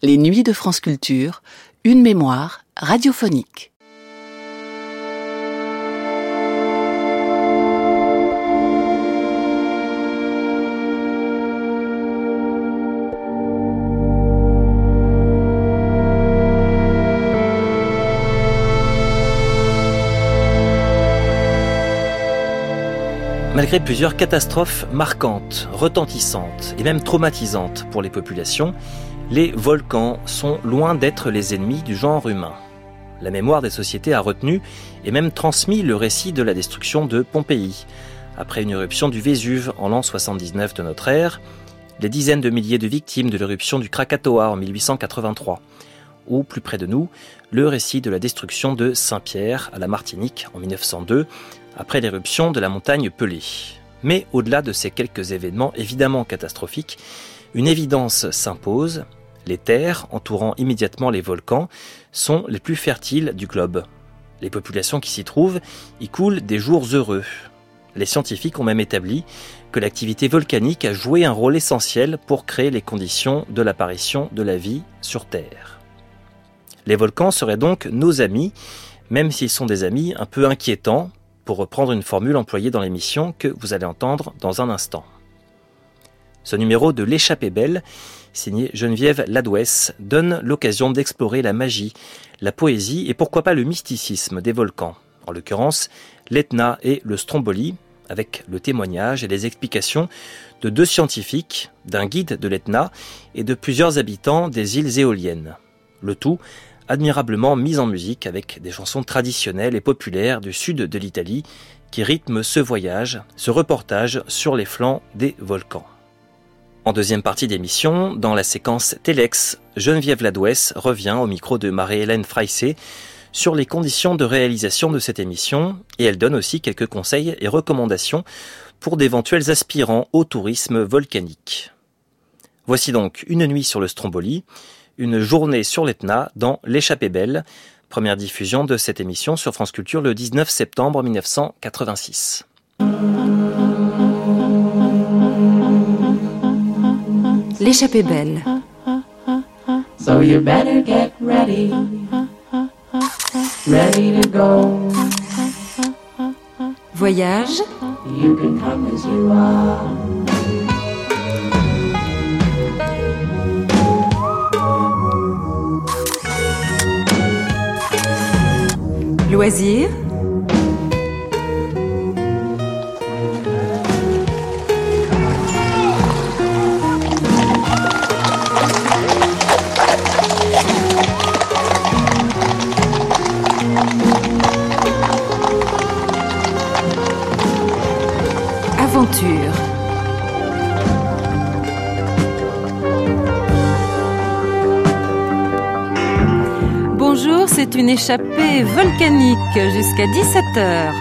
Les nuits de France Culture, une mémoire radiophonique. Malgré plusieurs catastrophes marquantes, retentissantes et même traumatisantes pour les populations, les volcans sont loin d'être les ennemis du genre humain. La mémoire des sociétés a retenu et même transmis le récit de la destruction de Pompéi. Après une éruption du Vésuve en l'an 79 de notre ère, les dizaines de milliers de victimes de l'éruption du Krakatoa en 1883, ou plus près de nous, le récit de la destruction de Saint-Pierre à la Martinique en 1902, après l'éruption de la montagne Pelée. Mais au-delà de ces quelques événements évidemment catastrophiques, une évidence s'impose, les terres entourant immédiatement les volcans sont les plus fertiles du globe. Les populations qui s'y trouvent y coulent des jours heureux. Les scientifiques ont même établi que l'activité volcanique a joué un rôle essentiel pour créer les conditions de l'apparition de la vie sur Terre. Les volcans seraient donc nos amis, même s'ils sont des amis un peu inquiétants, pour reprendre une formule employée dans l'émission que vous allez entendre dans un instant. Ce numéro de L'échappée belle signé Geneviève Ladouès, donne l'occasion d'explorer la magie, la poésie et pourquoi pas le mysticisme des volcans, en l'occurrence l'Etna et le Stromboli, avec le témoignage et les explications de deux scientifiques, d'un guide de l'Etna et de plusieurs habitants des îles éoliennes. Le tout admirablement mis en musique avec des chansons traditionnelles et populaires du sud de l'Italie qui rythment ce voyage, ce reportage sur les flancs des volcans. En deuxième partie d'émission, dans la séquence Telex, Geneviève Ladouès revient au micro de Marie-Hélène Freissé sur les conditions de réalisation de cette émission et elle donne aussi quelques conseils et recommandations pour d'éventuels aspirants au tourisme volcanique. Voici donc une nuit sur le Stromboli, une journée sur l'Etna dans L'échappée belle, première diffusion de cette émission sur France Culture le 19 septembre 1986. L'échappée belle. So you better get ready, ready to go. Voyage. You can come as you are. Loisir. Échappée volcanique jusqu'à 17h.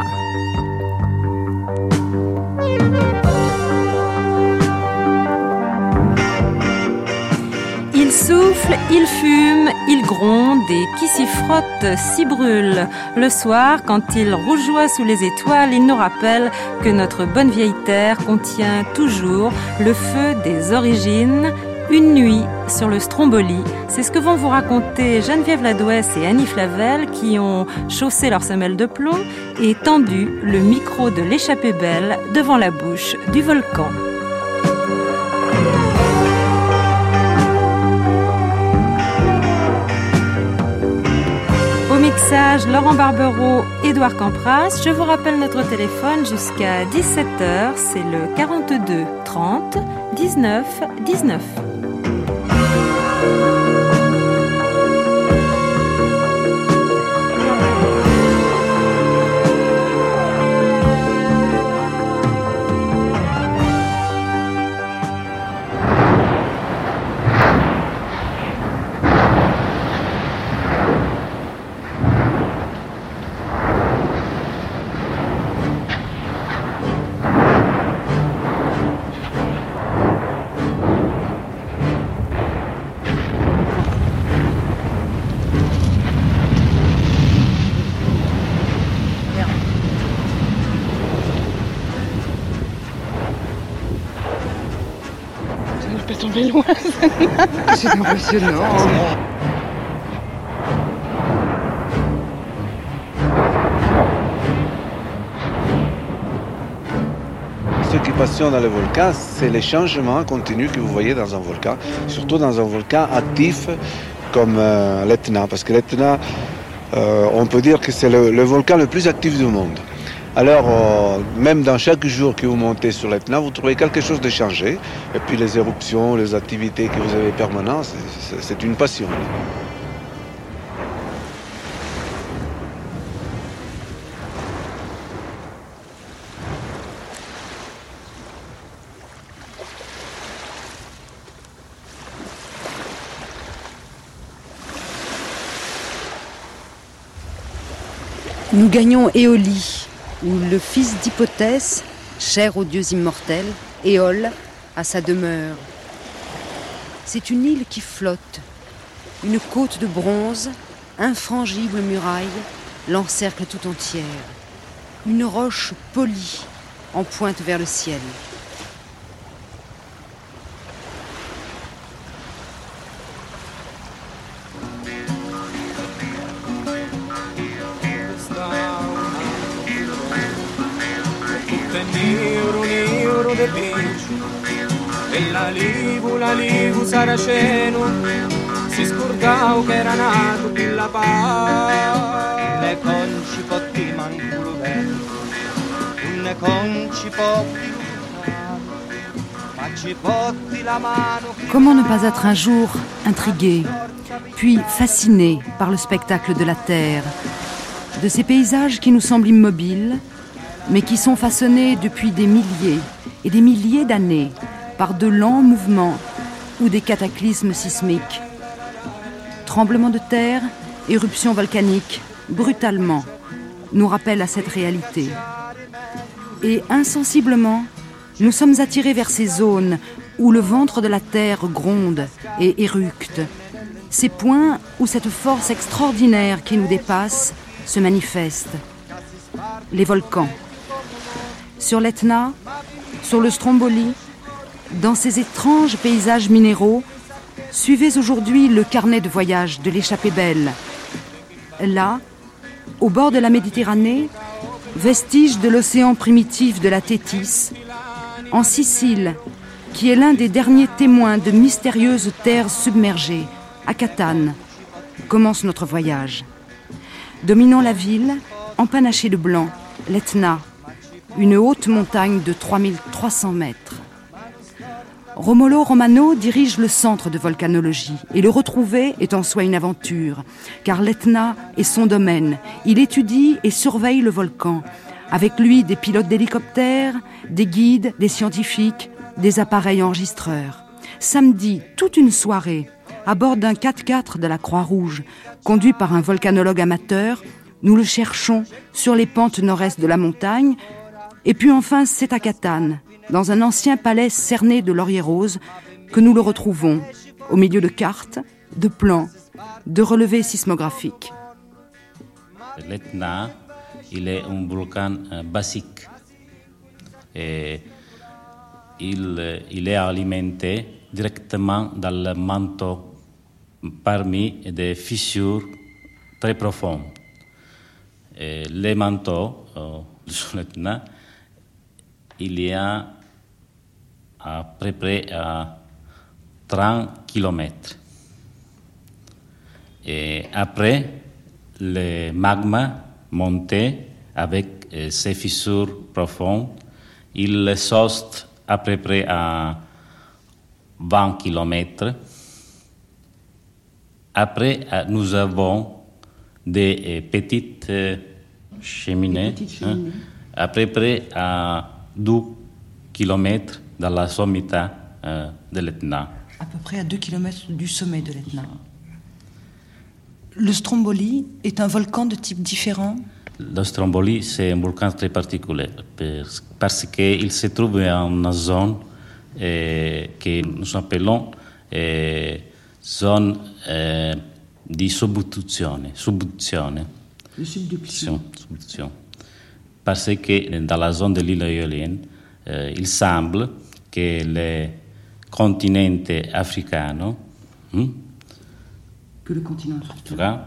Il souffle, il fume, il gronde et qui s'y frotte s'y brûle. Le soir, quand il rougeoie sous les étoiles, il nous rappelle que notre bonne vieille terre contient toujours le feu des origines. Une nuit sur le Stromboli, c'est ce que vont vous raconter Geneviève Ladouès et Annie Flavel qui ont chaussé leurs semelles de plomb et tendu le micro de l'échappée belle devant la bouche du volcan. Au mixage, Laurent Barbero, Édouard Campras. Je vous rappelle notre téléphone jusqu'à 17h, c'est le 42 30 19 19. Ce qui passionne dans le volcan, c'est les changements continus que vous voyez dans un volcan, surtout dans un volcan actif comme euh, l'Etna, parce que l'Etna, euh, on peut dire que c'est le volcan le plus actif du monde. Alors, euh, même dans chaque jour que vous montez sur l'Etna, vous trouvez quelque chose de changé. Et puis les éruptions, les activités que vous avez permanentes, c'est- une passion. Nous gagnons Éolie, où le fils d'Hypothèse, cher aux dieux immortels, Éole, a sa demeure. C'est une île qui flotte. Une côte de bronze, infrangible muraille, l'encercle tout entière. Une roche polie en pointe vers le ciel. Saraceno Si scordavo che era nato qui la paz. Le conci potti manculo bello, un conci potti ma ci potti la mano. Comment ne pas être un jour intrigué, puis fasciné par le spectacle de la Terre, de ces paysages qui nous semblent immobiles, mais qui sont façonnés depuis des milliers et des milliers d'années par de lents mouvements ou des cataclysmes sismiques. Tremblements de terre, éruptions volcaniques, brutalement, nous rappellent à cette réalité. Et insensiblement, nous sommes attirés vers ces zones où le ventre de la terre gronde et éructe. Ces points où cette force extraordinaire qui nous dépasse se manifeste. Les volcans. Sur l'Etna, sur le Stromboli, dans ces étranges paysages minéraux, suivez aujourd'hui le carnet de voyage de l'échappée belle. Là, au bord de la Méditerranée, vestige de l'océan primitif de la Thétis, en Sicile, qui est l'un des derniers témoins de mystérieuses terres submergées, à Catane, commence notre voyage. Dominant la ville, empanachée de blanc, l'Etna, une haute montagne de 3300 mètres. Romolo Romano dirige le centre de volcanologie et le retrouver est en soi une aventure, car l'Etna est son domaine. Il étudie et surveille le volcan. Avec lui, des pilotes d'hélicoptères, des guides, des scientifiques, des appareils enregistreurs. Samedi, toute une soirée, à bord d'un 4x4 de la Croix-Rouge, conduit par un volcanologue amateur, nous le cherchons sur les pentes nord-est de la montagne. Et puis enfin, c'est à Catane, dans un ancien palais cerné de laurier rose, que nous le retrouvons, au milieu de cartes, de plans, de relevés sismographiques. L'Etna, il est un volcan euh, basique. Euh, il est alimenté directement dans le manteau parmi des fissures très profondes. Et les manteaux euh, l'Etna, il y a à peu près à 30 km. Et après, le magma monté avec euh, ces fissures profondes, il saute à peu près à 20 km. Après, euh, nous avons des euh, petites cheminées, hein, à peu près à 12 km dans la sommité euh, de l'Etna. À peu près à 2 km du sommet de l'Etna. Le Stromboli est un volcan de type différent? Le Stromboli, c'est un volcan très particulier parce- qu'il se trouve en une zone eh, que nous appelons eh, zone eh, di subduzione. subduzione. De subduction. Subduction. Parce que dans la zone de l'île éolienne, il semble que les continente africano, hm? que le continent cas,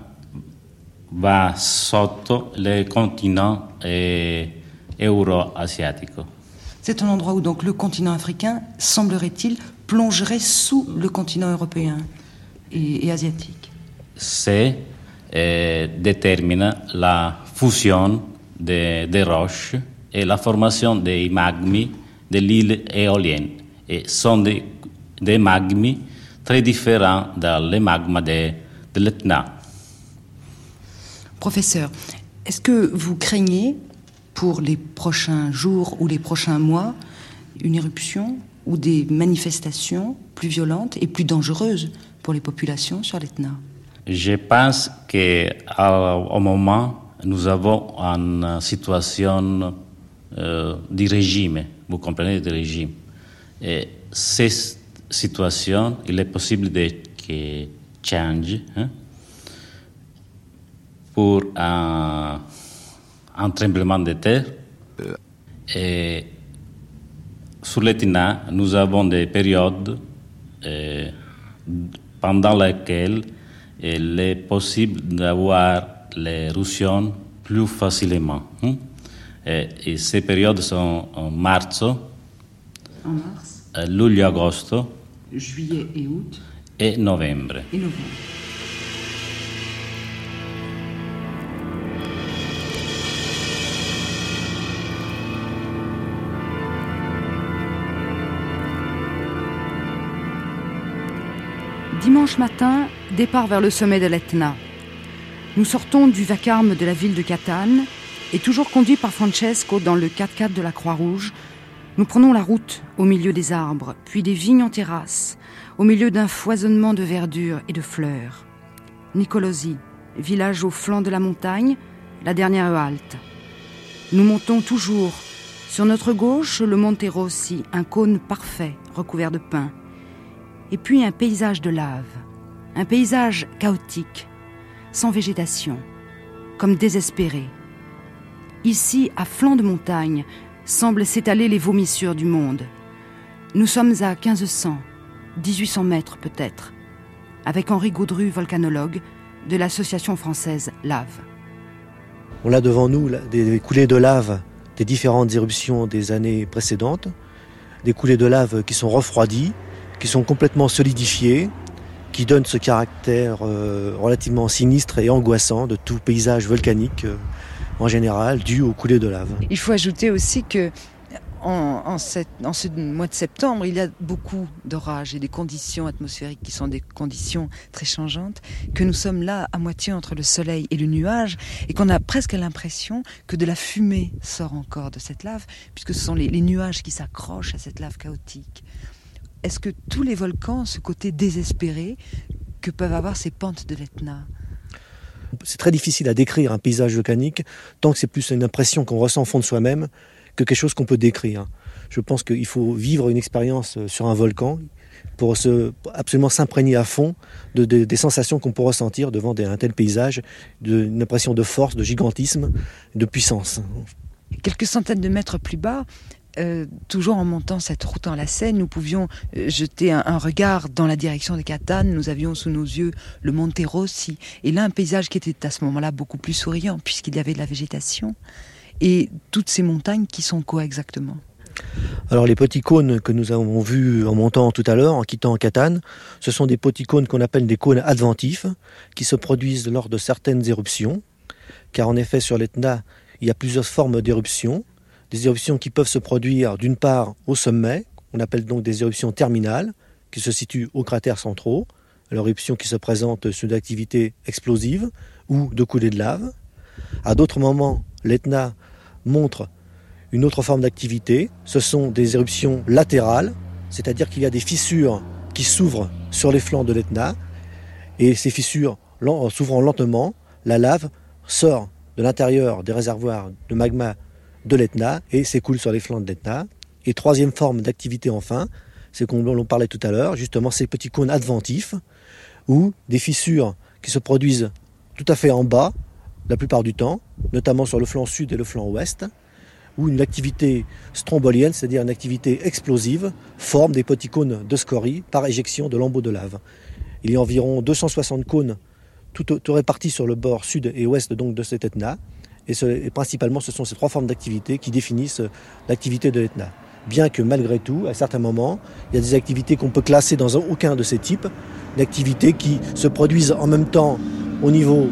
va sotto le continent eh, euro-asiatico. C'est un endroit où donc le continent africain, semblerait-il, plongerait sous le continent européen et, et asiatique. C'est eh, détermine la fusion des de roches et la formation des magmi de l'île éolienne. Et sont des, des magmi très différents des magmas de, de l'Etna. Professeur, est-ce que vous craignez pour les prochains jours ou les prochains mois une éruption ou des manifestations plus violentes et plus dangereuses pour les populations sur l'Etna? Je pense qu'au moment, nous avons une situation euh, du régime, vous comprenez, du régime. Et cette situation, il est possible de, que change hein, pour un, tremblement de terre. Et sur l'Etina, nous avons des périodes euh, pendant lesquelles il est possible d'avoir l'éruption plus facilement. Hein. Et, et, ces périodes sont en mars, en mars. Euh, luglio, agosto, juillet et août, et novembre. Et novembre. Dimanche matin, départ vers le sommet de l'Etna. Nous sortons du vacarme de la ville de Catane et toujours conduits par Francesco dans le 4x4 de la Croix-Rouge, nous prenons la route au milieu des arbres, puis des vignes en terrasse, au milieu d'un foisonnement de verdure et de fleurs. Nicolosi, village au flanc de la montagne, la dernière halte. Nous montons toujours. Sur notre gauche, le Monte Rossi, un cône parfait, recouvert de pins. Et puis un paysage de lave, un paysage chaotique, sans végétation, comme désespéré. Ici, à flanc de montagne, semblent s'étaler les vomissures du monde. Nous sommes à 1500, 1800 mètres peut-être, avec Henri Gaudru, volcanologue de l'association française Lave. On a devant nous des coulées de lave des différentes éruptions des années précédentes, des coulées de lave qui sont refroidies, qui sont complètement solidifiées, qui donnent ce caractère euh, relativement sinistre et angoissant de tout paysage volcanique euh, en général dû aux coulées de lave. Il faut ajouter aussi que en, ce mois de septembre, il y a beaucoup d'orages et des conditions atmosphériques qui sont des conditions très changeantes, que nous sommes là à moitié entre le soleil et le nuage, et qu'on a presque l'impression que de la fumée sort encore de cette lave, puisque ce sont les, les nuages qui s'accrochent à cette lave chaotique. Est-ce que tous les volcans ont ce côté désespéré que peuvent avoir ces pentes de l'Etna c'est très difficile à décrire un paysage volcanique tant que c'est plus une impression qu'on ressent au fond de soi-même que quelque chose qu'on peut décrire. Je pense qu'il faut vivre une expérience sur un volcan pour se, absolument s'imprégner à fond de, de, des sensations qu'on peut ressentir devant un tel paysage, de, une impression de force, de gigantisme, de puissance. Quelques centaines de mètres plus bas, euh, toujours en montant cette route en la Seine, nous pouvions euh, jeter un, regard dans la direction de Catane. Nous avions sous nos yeux le Monte Rossi. Et là, un paysage qui était à ce moment-là beaucoup plus souriant, puisqu'il y avait de la végétation. Et toutes ces montagnes qui sont quoi exactement? Alors les petits cônes que nous avons vus en montant tout à l'heure, en quittant Catane, ce sont des petits cônes qu'on appelle des cônes adventifs, qui se produisent lors de certaines éruptions, car en effet sur l'Etna, il y a plusieurs formes d'éruptions, des éruptions qui peuvent se produire d'une part au sommet, on appelle donc des éruptions terminales, qui se situent aux cratères centraux, alors éruptions qui se présentent sur d'activités explosives ou de coulées de lave. À d'autres moments, l'Etna montre une autre forme d'activité, ce sont des éruptions latérales, c'est-à-dire qu'il y a des fissures qui s'ouvrent sur les flancs de l'Etna, et ces fissures s'ouvrant lentement, la lave sort de l'intérieur des réservoirs de magma de l'Etna et s'écoule sur les flancs de l'Etna. Et troisième forme d'activité enfin, c'est qu'on l'on parlait tout à l'heure, justement ces petits cônes adventifs, ou des fissures qui se produisent tout à fait en bas, la plupart du temps, notamment sur le flanc sud et le flanc ouest, où une activité strombolienne, c'est-à-dire une activité explosive, forme des petits cônes de scorie par éjection de lambeaux de lave. Il y a environ 260 cônes tout, tout répartis sur le bord sud et ouest donc de cet Etna. Et, ce, et principalement, ce sont ces trois formes d'activité qui définissent l'activité de l'Etna. Bien que malgré tout, à certains moments, il y a des activités qu'on peut classer dans aucun de ces types, d'activités qui se produisent en même temps au niveau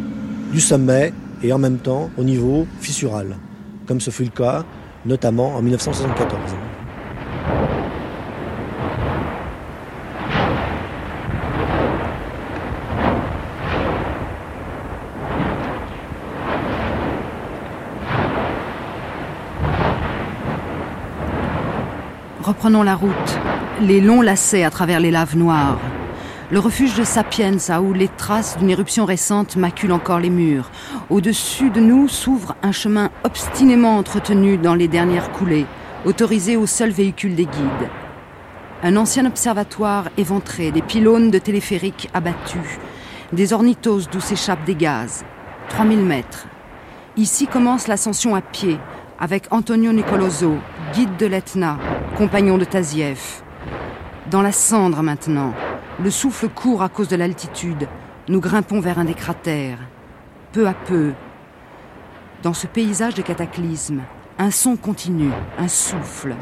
du sommet et en même temps au niveau fissural, comme ce fut le cas notamment en 1974. Reprenons la route, les longs lacets à travers les laves noires. Le refuge de Sapienza, où les traces d'une éruption récente maculent encore les murs. Au-dessus de nous s'ouvre un chemin obstinément entretenu dans les dernières coulées, autorisé au seul véhicule des guides. Un ancien observatoire éventré, des pylônes de téléphériques abattus, des ornithos d'où s'échappent des gaz. 3000 mètres. Ici commence l'ascension à pied, avec Antonio Nicoloso, guide de l'Etna, compagnon de Taziev. Dans la cendre maintenant, le souffle court à cause de l'altitude. Nous grimpons vers un des cratères. Peu à peu, dans ce paysage de cataclysme, un son continu, un souffle,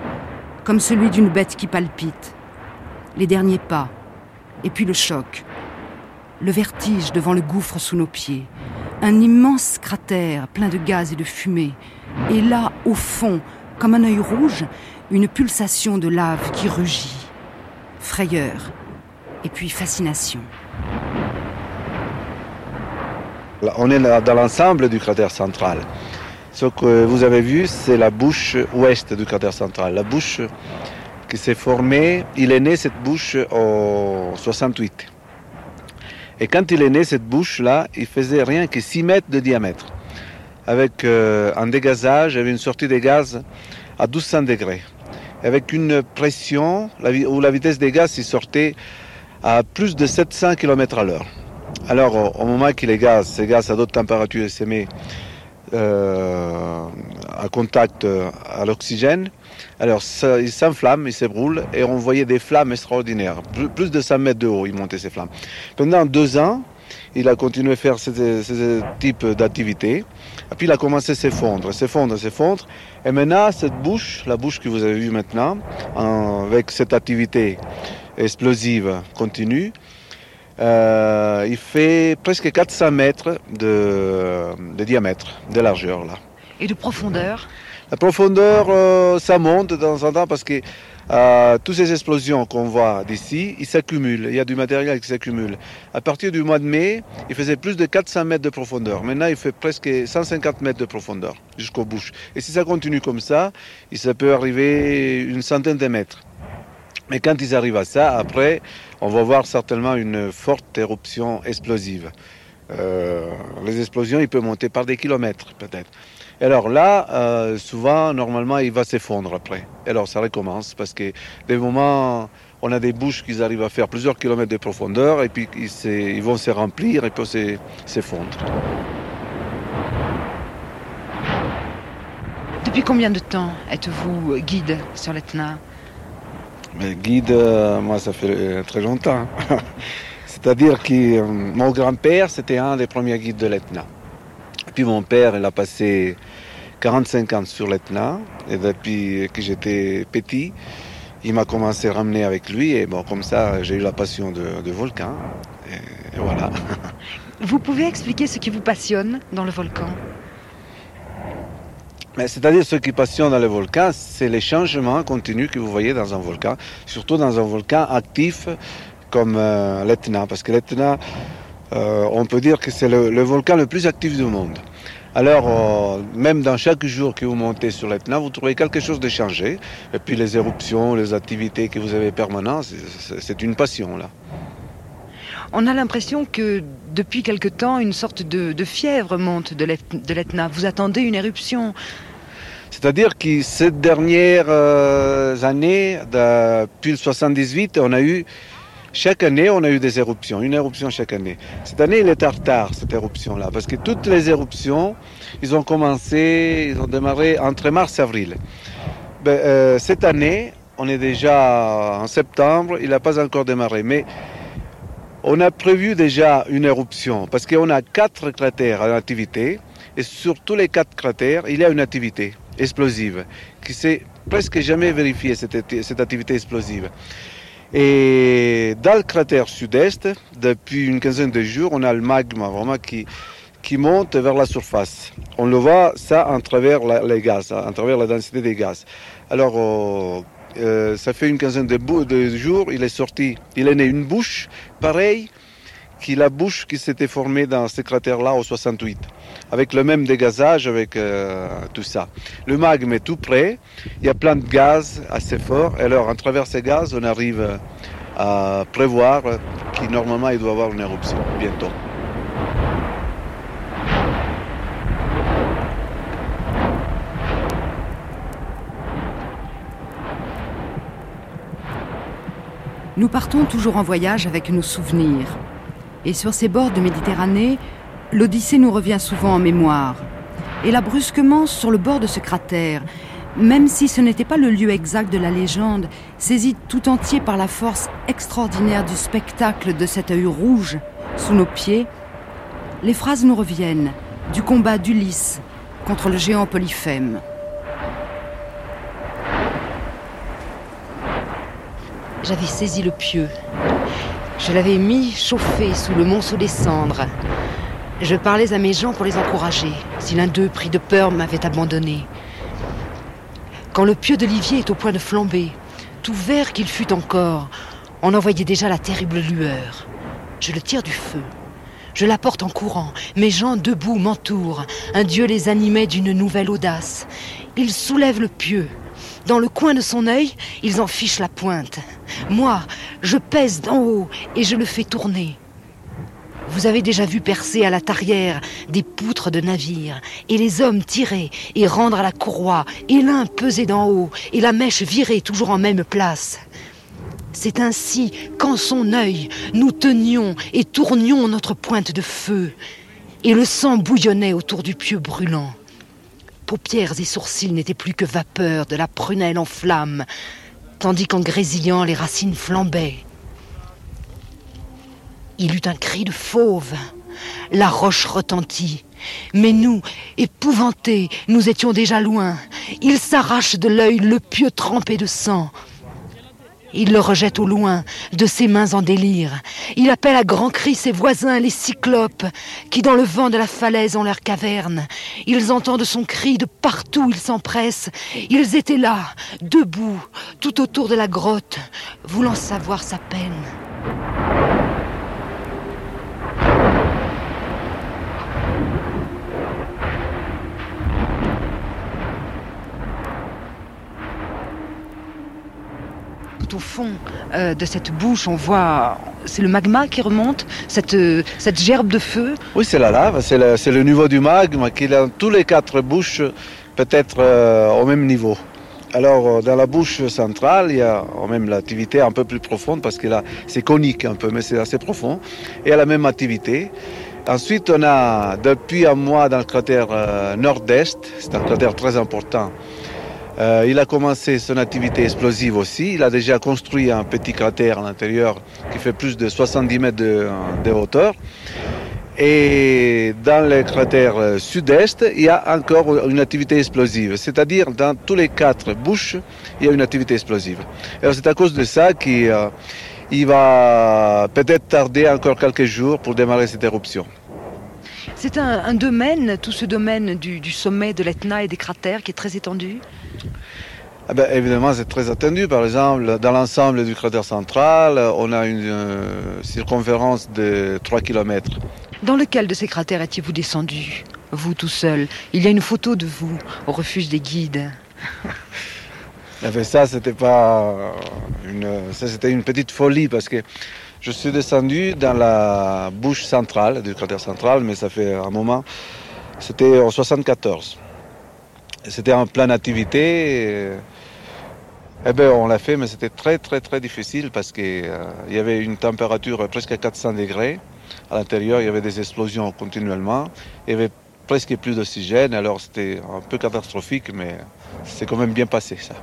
comme celui d'une bête qui palpite. Les derniers pas, et puis le choc, le vertige devant le gouffre sous nos pieds, un immense cratère plein de gaz et de fumée, et là, au fond, comme un œil rouge, une pulsation de lave qui rugit. Frayeur, et puis fascination. On est dans l'ensemble du cratère central. Ce que vous avez vu, c'est la bouche ouest du cratère central. La bouche qui s'est formée, il est né cette bouche en 68. Et quand il est né, cette bouche-là, il faisait rien que 6 mètres de diamètre. Avec euh, un dégazage, avec une sortie de gaz à 1200 degrés. Avec une pression où la vitesse des gaz il sortait à plus de 700 km à l'heure. Alors, au moment qu'il est gaz, ces gaz à d'autres températures, se euh, à contact à l'oxygène. Alors, ça, il s'enflamme, il s'ébroule, et on voyait des flammes extraordinaires. Plus, de 100 mètres de haut, il montait ces flammes. Pendant deux ans, il a continué à faire ce type d'activité. Et puis, il a commencé à s'effondrer, s'effondrer, s'effondrer. Et maintenant, cette bouche, la bouche que vous avez vue maintenant, en, avec cette activité explosive continue, euh, il fait presque 400 mètres de, de, diamètre, de largeur là. Et de profondeur? La profondeur, euh, ça monte de temps en temps parce que euh, toutes ces explosions qu'on voit d'ici, ils s'accumulent. Il y a du matériel qui s'accumule. À partir du mois de mai, il faisait plus de 400 mètres de profondeur. Maintenant, il fait presque 150 mètres de profondeur jusqu'aux bouches. Et si ça continue comme ça, ça peut arriver une centaine de mètres. Mais quand ils arrivent à ça, après, on va voir certainement une forte éruption explosive. Euh, les explosions, ils peuvent monter par des kilomètres, peut-être. Et alors là, euh, souvent, normalement, il va s'effondrer après. Et alors ça recommence, parce que des moments, on a des bouches qui arrivent à faire plusieurs kilomètres de profondeur, et puis ils, ils vont se remplir et puis s'effondrer. Depuis combien de temps êtes-vous guide sur l'Etna mais guide, euh, moi, ça fait très longtemps. C'est-à-dire que euh, mon grand-père, c'était un des premiers guides de l'Etna. Puis mon père, il a passé 45 ans sur l'Etna. Et depuis que j'étais petit, il m'a commencé à ramener avec lui. Et bon, comme ça, j'ai eu la passion de, de volcan. Et, et voilà. Vous pouvez expliquer ce qui vous passionne dans le volcan? C'est-à-dire ce qui passionne dans le volcan, c'est les changements continus que vous voyez dans un volcan, surtout dans un volcan actif comme euh, l'Etna, parce que l'Etna, euh, on peut dire que c'est le, le, volcan le plus actif du monde. Alors, euh, même dans chaque jour que vous montez sur l'Etna, vous trouvez quelque chose de changé. Et puis les éruptions, les activités que vous avez permanentes, c'est une passion là. On a l'impression que depuis quelque temps, une sorte de, de fièvre monte de l'Etna. Vous attendez une éruption? C'est-à-dire que ces dernières euh, années, depuis le 78, on a eu chaque année, on a eu des éruptions, une éruption chaque année. Cette année, il est en retard, cette éruption-là, parce que toutes les éruptions, ils ont commencé, ils ont démarré entre mars et avril. Ben, euh, cette année, on est déjà en septembre, il n'a pas encore démarré. Mais on a prévu déjà une éruption, parce qu'on a quatre cratères en activité, et sur tous les quatre cratères, il y a une activité explosive, qui s'est presque jamais vérifiée, cette, cette activité explosive. Et dans le cratère sud-est, depuis une quinzaine de jours, on a le magma vraiment qui, qui monte vers la surface. On le voit ça en travers les gaz, à travers la densité des gaz. Alors, euh, euh, ça fait une quinzaine de, de, jours, il est sorti, il est né une bouche pareille qui la bouche qui s'était formée dans ce cratère-là au 68, avec le même dégazage, avec euh, tout ça. Le magme est tout près, il y a plein de gaz assez forts, et alors, en travers ces gaz, on arrive à prévoir qu'il normalement il doit y avoir une éruption bientôt. Nous partons toujours en voyage avec nos souvenirs. Et sur ces bords de Méditerranée, l'Odyssée nous revient souvent en mémoire. Et là, brusquement, sur le bord de ce cratère, même si ce n'était pas le lieu exact de la légende, saisi tout entier par la force extraordinaire du spectacle de cet œil rouge sous nos pieds, les phrases nous reviennent du combat d'Ulysse contre le géant Polyphème. J'avais saisi le pieu. Je l'avais mis chauffé sous le monceau des cendres. Je parlais à mes gens pour les encourager, si l'un d'eux, pris de peur, m'avait abandonné. Quand le pieu d'Olivier est au point de flamber, tout vert qu'il fût encore, on en voyait déjà la terrible lueur. Je le tire du feu. Je l'apporte en courant. Mes gens debout m'entourent. Un dieu les animait d'une nouvelle audace. Ils soulèvent le pieu. Dans le coin de son œil, ils en fichent la pointe. Moi, je pèse d'en haut et je le fais tourner. Vous avez déjà vu percer à la tarière des poutres de navires, et les hommes tirer et rendre à la courroie, et l'un peser d'en haut, et la mèche virer toujours en même place. C'est ainsi qu'en son œil, nous tenions et tournions notre pointe de feu, et le sang bouillonnait autour du pieu brûlant. Paupières et sourcils n'étaient plus que vapeur de la prunelle en flamme, tandis qu'en grésillant les racines flambaient. Il eut un cri de fauve. La roche retentit. Mais nous, épouvantés, nous étions déjà loin. Il s'arrache de l'œil le pieu trempé de sang. Il le rejette au loin, de ses mains en délire. Il appelle à grands cris ses voisins, les cyclopes, qui dans le vent de la falaise ont leur caverne. Ils entendent son cri de partout, ils s'empressent. Ils étaient là, debout, tout autour de la grotte, voulant savoir sa peine. Au fond euh, de cette bouche, on voit, c'est le magma qui remonte, cette, euh, cette gerbe de feu. Oui, c'est la lave, c'est le, niveau du magma qui est dans tous les quatre bouches, peut-être euh, au même niveau. Alors, dans la bouche centrale, il y a même l'activité un peu plus profonde parce que là, c'est conique un peu, mais c'est assez profond. Et a la même activité. Ensuite, on a depuis un mois dans le cratère nord-est, c'est un cratère très important, euh, il a commencé son activité explosive aussi. Il a déjà construit un petit cratère à l'intérieur qui fait plus de 70 mètres de, hauteur. Et dans le cratère euh, sud-est, il y a encore une activité explosive. C'est-à-dire, dans tous les quatre bouches, il y a une activité explosive. C'est à cause de ça qu'il euh, va peut-être tarder encore quelques jours pour démarrer cette éruption. C'est un, domaine, tout ce domaine du, du sommet de l'Etna et des cratères qui est très étendu ben, évidemment, c'est très attendu. Par exemple, dans l'ensemble du cratère central, on a une euh, circonférence de 3 km. Dans lequel de ces cratères étiez-vous descendu Vous tout seul? Il y a une photo de vous au refuge des guides. Eh ben, ça, c'était pas une, ça, c'était une petite folie parce que je suis descendu dans la bouche centrale du cratère central, mais ça fait un moment. C'était en 74. C'était en pleine activité. Eh bien, on l'a fait, mais c'était très, très, très difficile parce qu'il euh, y avait une température presque à 400 degrés. À l'intérieur, il y avait des explosions continuellement. Il y avait presque plus d'oxygène, alors c'était un peu catastrophique, mais c'est quand même bien passé, ça.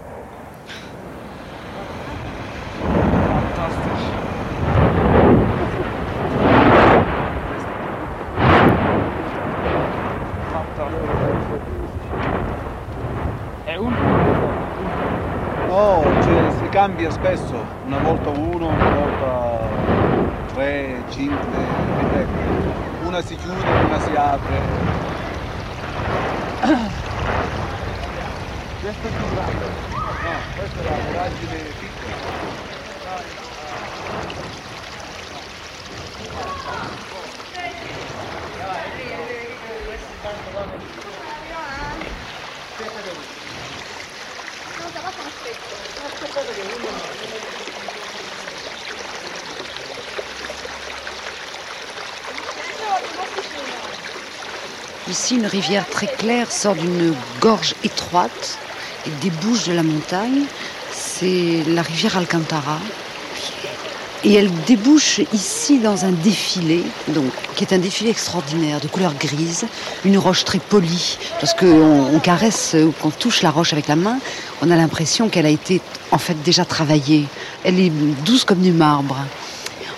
Cambia spesso, una volta uno, una volta tre, cinque, dipende. Una si chiude, una si apre. Questo è più grande. No, questa è la voragine Ici, une rivière très claire sort d'une gorge étroite et débouche de la montagne. C'est la rivière Alcantara. Et elle débouche ici dans un défilé, donc, qui est un défilé extraordinaire, de couleur grise, une roche très polie. Lorsqu'on on caresse ou qu'on touche la roche avec la main, on a l'impression qu'elle a été en fait déjà travaillée. Elle est douce comme du marbre.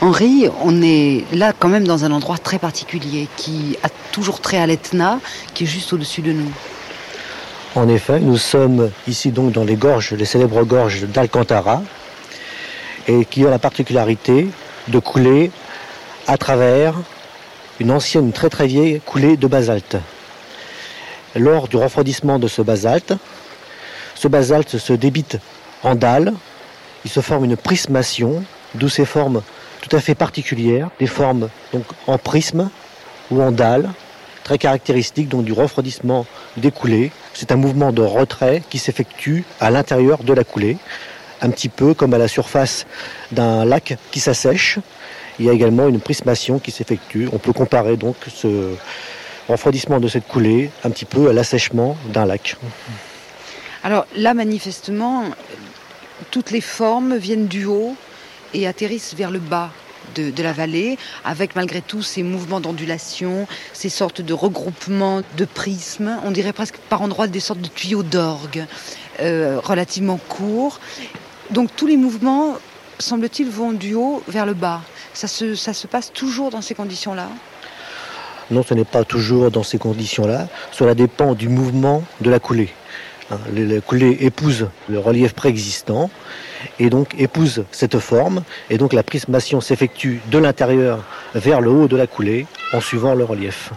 Henri, on est là quand même dans un endroit très particulier qui a toujours trait à l'Etna, qui est juste au-dessus de nous. En effet, nous sommes ici donc dans les gorges, les célèbres gorges d'Alcantara, et qui ont la particularité de couler à travers une ancienne, très très vieille coulée de basalte. Lors du refroidissement de ce basalte, ce basalte se débite en dalles, il se forme une prismation, d'où ces formes tout à fait particulières, des formes donc en prisme ou en dalle, très caractéristiques donc du refroidissement des coulées. C'est un mouvement de retrait qui s'effectue à l'intérieur de la coulée, un petit peu comme à la surface d'un lac qui s'assèche. Il y a également une prismation qui s'effectue. On peut comparer donc ce refroidissement de cette coulée un petit peu à l'assèchement d'un lac. Alors là, manifestement, toutes les formes viennent du haut et atterrissent vers le bas de, la vallée, avec malgré tout ces mouvements d'ondulation, ces sortes de regroupements de prismes, on dirait presque par endroits des sortes de tuyaux d'orgue euh, relativement courts. Donc tous les mouvements, semble-t-il, vont du haut vers le bas. Ça se passe toujours dans ces conditions-là? Non, ce n'est pas toujours dans ces conditions-là. Cela dépend du mouvement de la coulée. Hein, La coulée épouse le relief préexistant et donc épouse cette forme et donc la prismation s'effectue de l'intérieur vers le haut de la coulée en suivant le relief.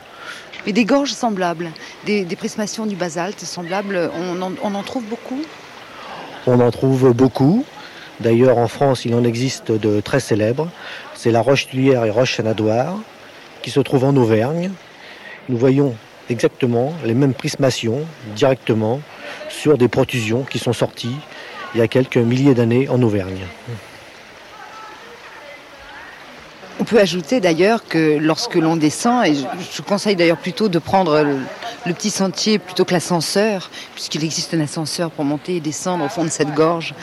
Mais des gorges semblables, des, des prismations du basalte semblables, on en, on en trouve beaucoup? On en trouve beaucoup. D'ailleurs, en France, il en existe de très célèbres. C'est la roche tulière et roche sanadoire qui se trouve en Auvergne. Nous voyons exactement les mêmes prismations directement sur des protusions qui sont sorties il y a quelques milliers d'années en Auvergne. On peut ajouter d'ailleurs que lorsque l'on descend, et je, conseille d'ailleurs plutôt de prendre le petit sentier plutôt que l'ascenseur, puisqu'il existe un ascenseur pour monter et descendre au fond de cette gorge.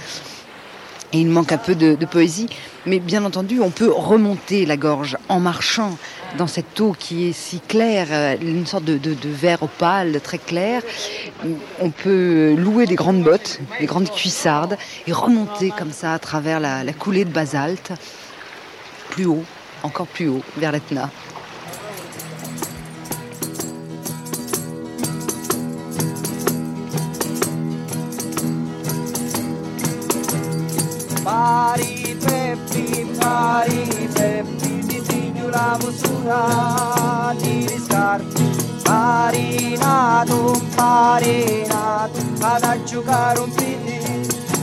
Et il manque un peu de, poésie. Mais bien entendu, on peut remonter la gorge en marchant dans cette eau qui est si claire, euh, une sorte de, de, verre opale très clair. On peut louer des grandes bottes, des grandes cuissardes, et remonter comme ça à travers la, la coulée de basalte, plus haut, encore plus haut, vers l'Etna. Musura di riscarto. Parinato, parinato, ad a giocare un piti.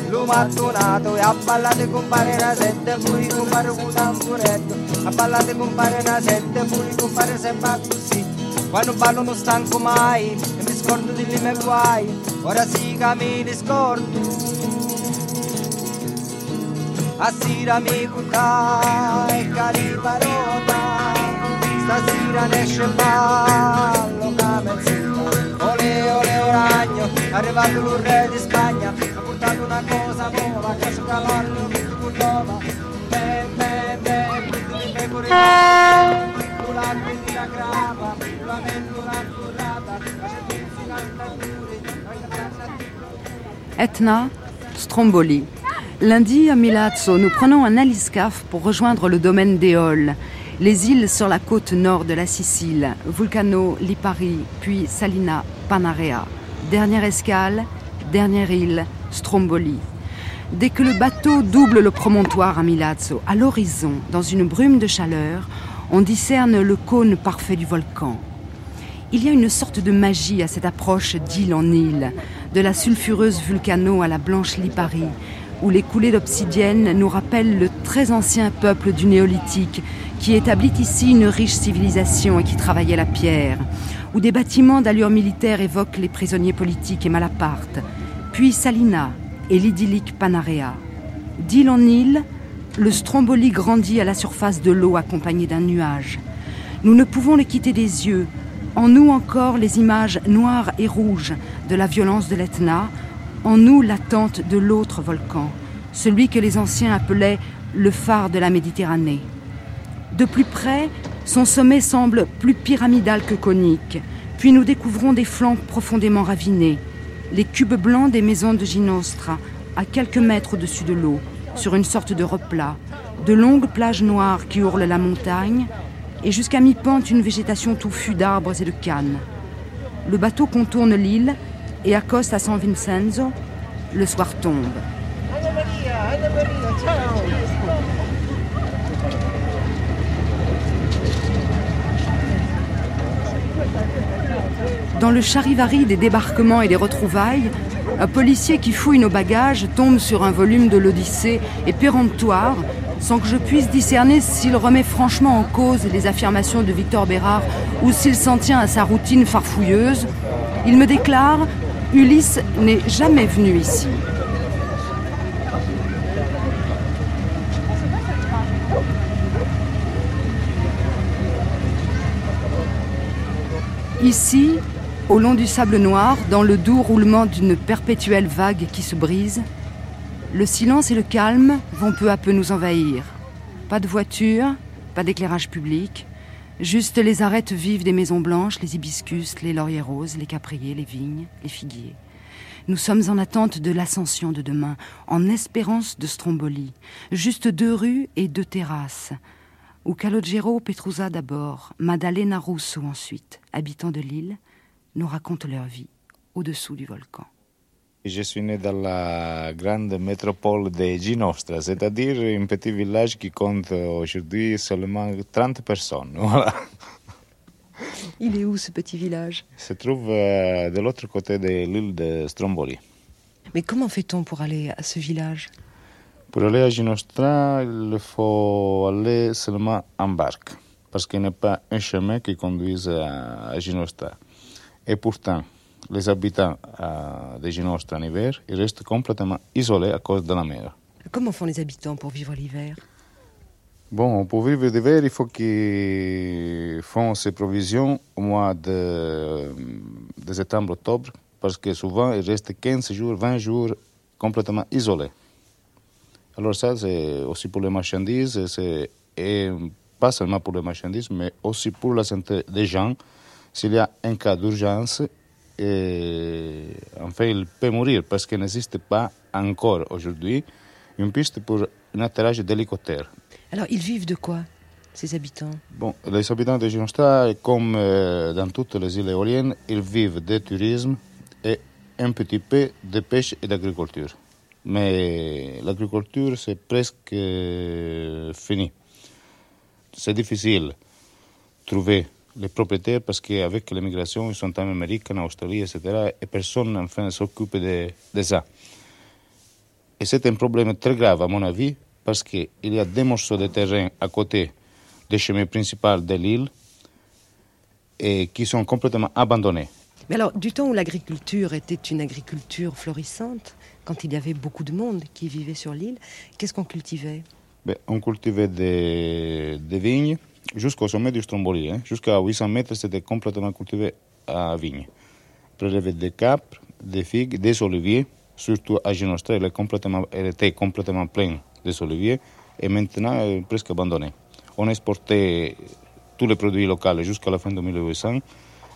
Lo mattonato e a ballate compare una sette, pure compare un tamburetto. A ballate compare una sette, pure compare sempre così. Quando ballo non stanco mai e mi scordo di lì me guai. Ora sì che mi riscordo. Asira mi cucca e cariparota Etna, Stromboli. Lundi, à Milazzo, nous prenons un aliscaf pour rejoindre le domaine d'Éole, les îles sur la côte nord de la Sicile, Vulcano, Lipari, puis Salina, Panarea. Dernière escale, dernière île, Stromboli. Dès que le bateau double le promontoire à Milazzo, à l'horizon, dans une brume de chaleur, on discerne le cône parfait du volcan. Il y a une sorte de magie à cette approche d'île en île, de la sulfureuse Vulcano à la blanche Lipari, où les coulées d'obsidienne nous rappellent le très ancien peuple du néolithique qui établit ici une riche civilisation et qui travaillait la pierre, où des bâtiments d'allure militaire évoquent les prisonniers politiques et Malaparte, puis Salina et l'idyllique Panarea. D'île en île, le Stromboli grandit à la surface de l'eau accompagné d'un nuage. Nous ne pouvons le quitter des yeux. En nous encore les images noires et rouges de la violence de l'Etna, en nous l'attente de l'autre volcan, celui que les anciens appelaient le phare de la Méditerranée. De plus près, son sommet semble plus pyramidal que conique, puis nous découvrons des flancs profondément ravinés, les cubes blancs des maisons de Ginostra, à quelques mètres au-dessus de l'eau, sur une sorte de replat, de longues plages noires qui ourlent la montagne, et jusqu'à mi-pente une végétation touffue d'arbres et de cannes. Le bateau contourne l'île et accoste à San Vincenzo. Le soir tombe. Dans le charivari des débarquements et des retrouvailles, un policier qui fouille nos bagages tombe sur un volume de l'Odyssée et péremptoire, sans que je puisse discerner s'il remet franchement en cause les affirmations de Victor Bérard ou s'il s'en tient à sa routine farfouilleuse. Il me déclare Ulysse n'est jamais venu ici. Ici, au long du sable noir, dans le doux roulement d'une perpétuelle vague qui se brise, le silence et le calme vont peu à peu nous envahir. Pas de voiture, pas d'éclairage public, juste les arêtes vives des maisons blanches, les hibiscus, les lauriers roses, les capriers, les vignes, les figuiers. Nous sommes en attente de l'ascension de demain, en espérance de Stromboli. Juste deux rues et deux terrasses, où Calogero Petrusa d'abord, Maddalena Russo ensuite, habitants de l'île, nous racontent leur vie au-dessous du volcan. Je suis né dans la grande métropole de Ginostra, c'est-à-dire un petit village qui compte aujourd'hui seulement 30 personnes. Voilà. Il est où ce petit village? Il se trouve euh, de l'autre côté de l'île de Stromboli. Mais comment fait-on pour aller à ce village? Pour aller à Ginostra, il faut aller seulement en barque, parce qu'il n'y a pas un chemin qui conduise à, à Ginostra. Et pourtant, les habitants euh, de Ginostra en hiver, ils restent complètement isolés à cause de la mer. Comment font les habitants pour vivre l'hiver Bon, pour vivre l'hiver, il faut qu'ils font ses provisions au mois de, de septembre-octobre, parce que souvent, ils restent 15 jours, 20 jours complètement isolés. Alors ça, c'est aussi pour les marchandises, et pas seulement pour les marchandises, mais aussi pour la santé des gens. S'il y a un cas d'urgence, enfin, il peut mourir parce qu'il n'existe pas encore aujourd'hui une piste pour un atterrage d'hélicoptère. Alors, ils vivent de quoi, ces habitants? Bon, les habitants de Ginostra, comme euh, dans toutes les îles éoliennes, ils vivent de tourisme et un petit peu de pêche et d'agriculture. Mais l'agriculture, c'est presque euh, fini. C'est difficile de trouver les propriétaires parce qu'avec l'immigration, ils sont en Amérique, en Australie, etc. Et personne, enfin, s'occupe de, de ça. Et c'est un problème très grave, à mon avis, parce qu'il y a des morceaux de terrain à côté des chemins principaux de l'île et qui sont complètement abandonnés. Mais alors, du temps où l'agriculture était une agriculture florissante, quand il y avait beaucoup de monde qui vivait sur l'île, qu'est-ce qu'on cultivait? Ben, On cultivait des, des vignes jusqu'au sommet du Stromboli. Hein. Jusqu'à 800 mètres, c'était complètement cultivé à vigne. Avait des capres, des figues, des oliviers, surtout à Ginostra, elle, elle était complètement pleine des oliviers et maintenant elle est presque abandonnée. On exportait tous les produits locaux jusqu'à la fin de 1800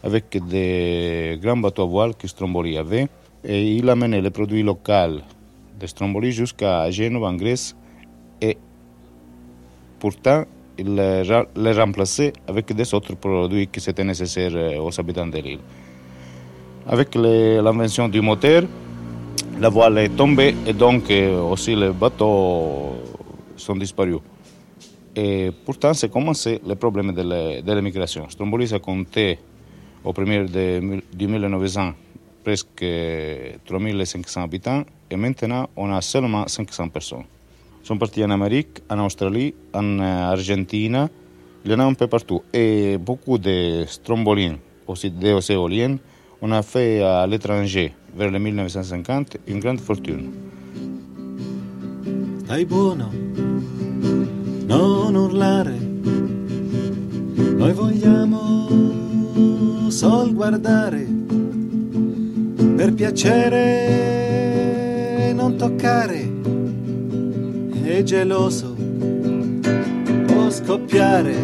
avec des grands bateaux à voile que Stromboli avait et il amenait les produits locaux de Stromboli jusqu'à Genova en Grèce et pourtant il les remplaçait avec des autres produits qui étaient nécessaires aux habitants de l'île. Avec l'invention du moteur, la voile est tombée et donc aussi les bateaux sont disparus. Et pourtant, c'est commencé le problème de l'immigration. Stromboli a compté au premier de, du 1900 presque 3500 habitants et maintenant on a seulement 500 personnes. Ils sont partis en Amérique, en Australie, en Argentine, il y en a un peu partout. Et beaucoup de stromboliens, aussi des éoliennes, on a fait à l'étranger, vers le 1950, une grande fortune. Stai buono, non urlare, noi vogliamo sol guardare, per piacere non toccare, è geloso, può scoppiare,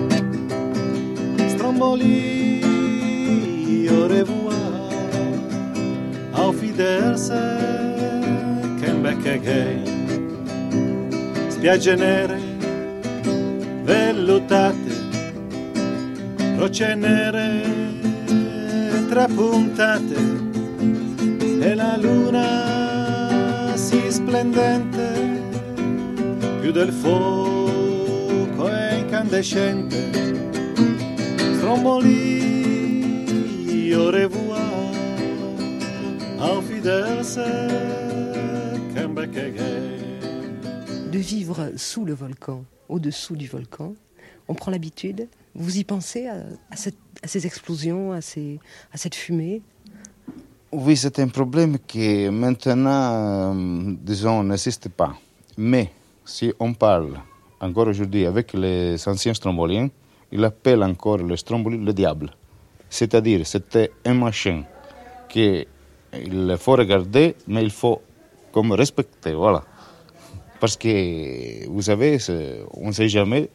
stromboli, au revoir, auf Wiedersehen, come back again spiagge nere, vellutate, rocce nere trapuntate. E la luna si splendente, più del fuoco è incandescente, stromboli, au revoir, auf Wiedersehen, come back again. de vivre sous le volcan, au-dessous du volcan. On prend l'habitude. Vous y pensez à, à, cette, à ces explosions, à, ces, à, cette fumée? Oui, c'est un problème qui maintenant, euh, disons, n'existe pas. Mais si on parle encore aujourd'hui avec les anciens stromboliens, ils appellent encore le stromboli le diable. C'est-à-dire, c'était un machin qu'il faut regarder, mais il faut comme respecter, voilà. Parce que, vous savez, on ne sait jamais,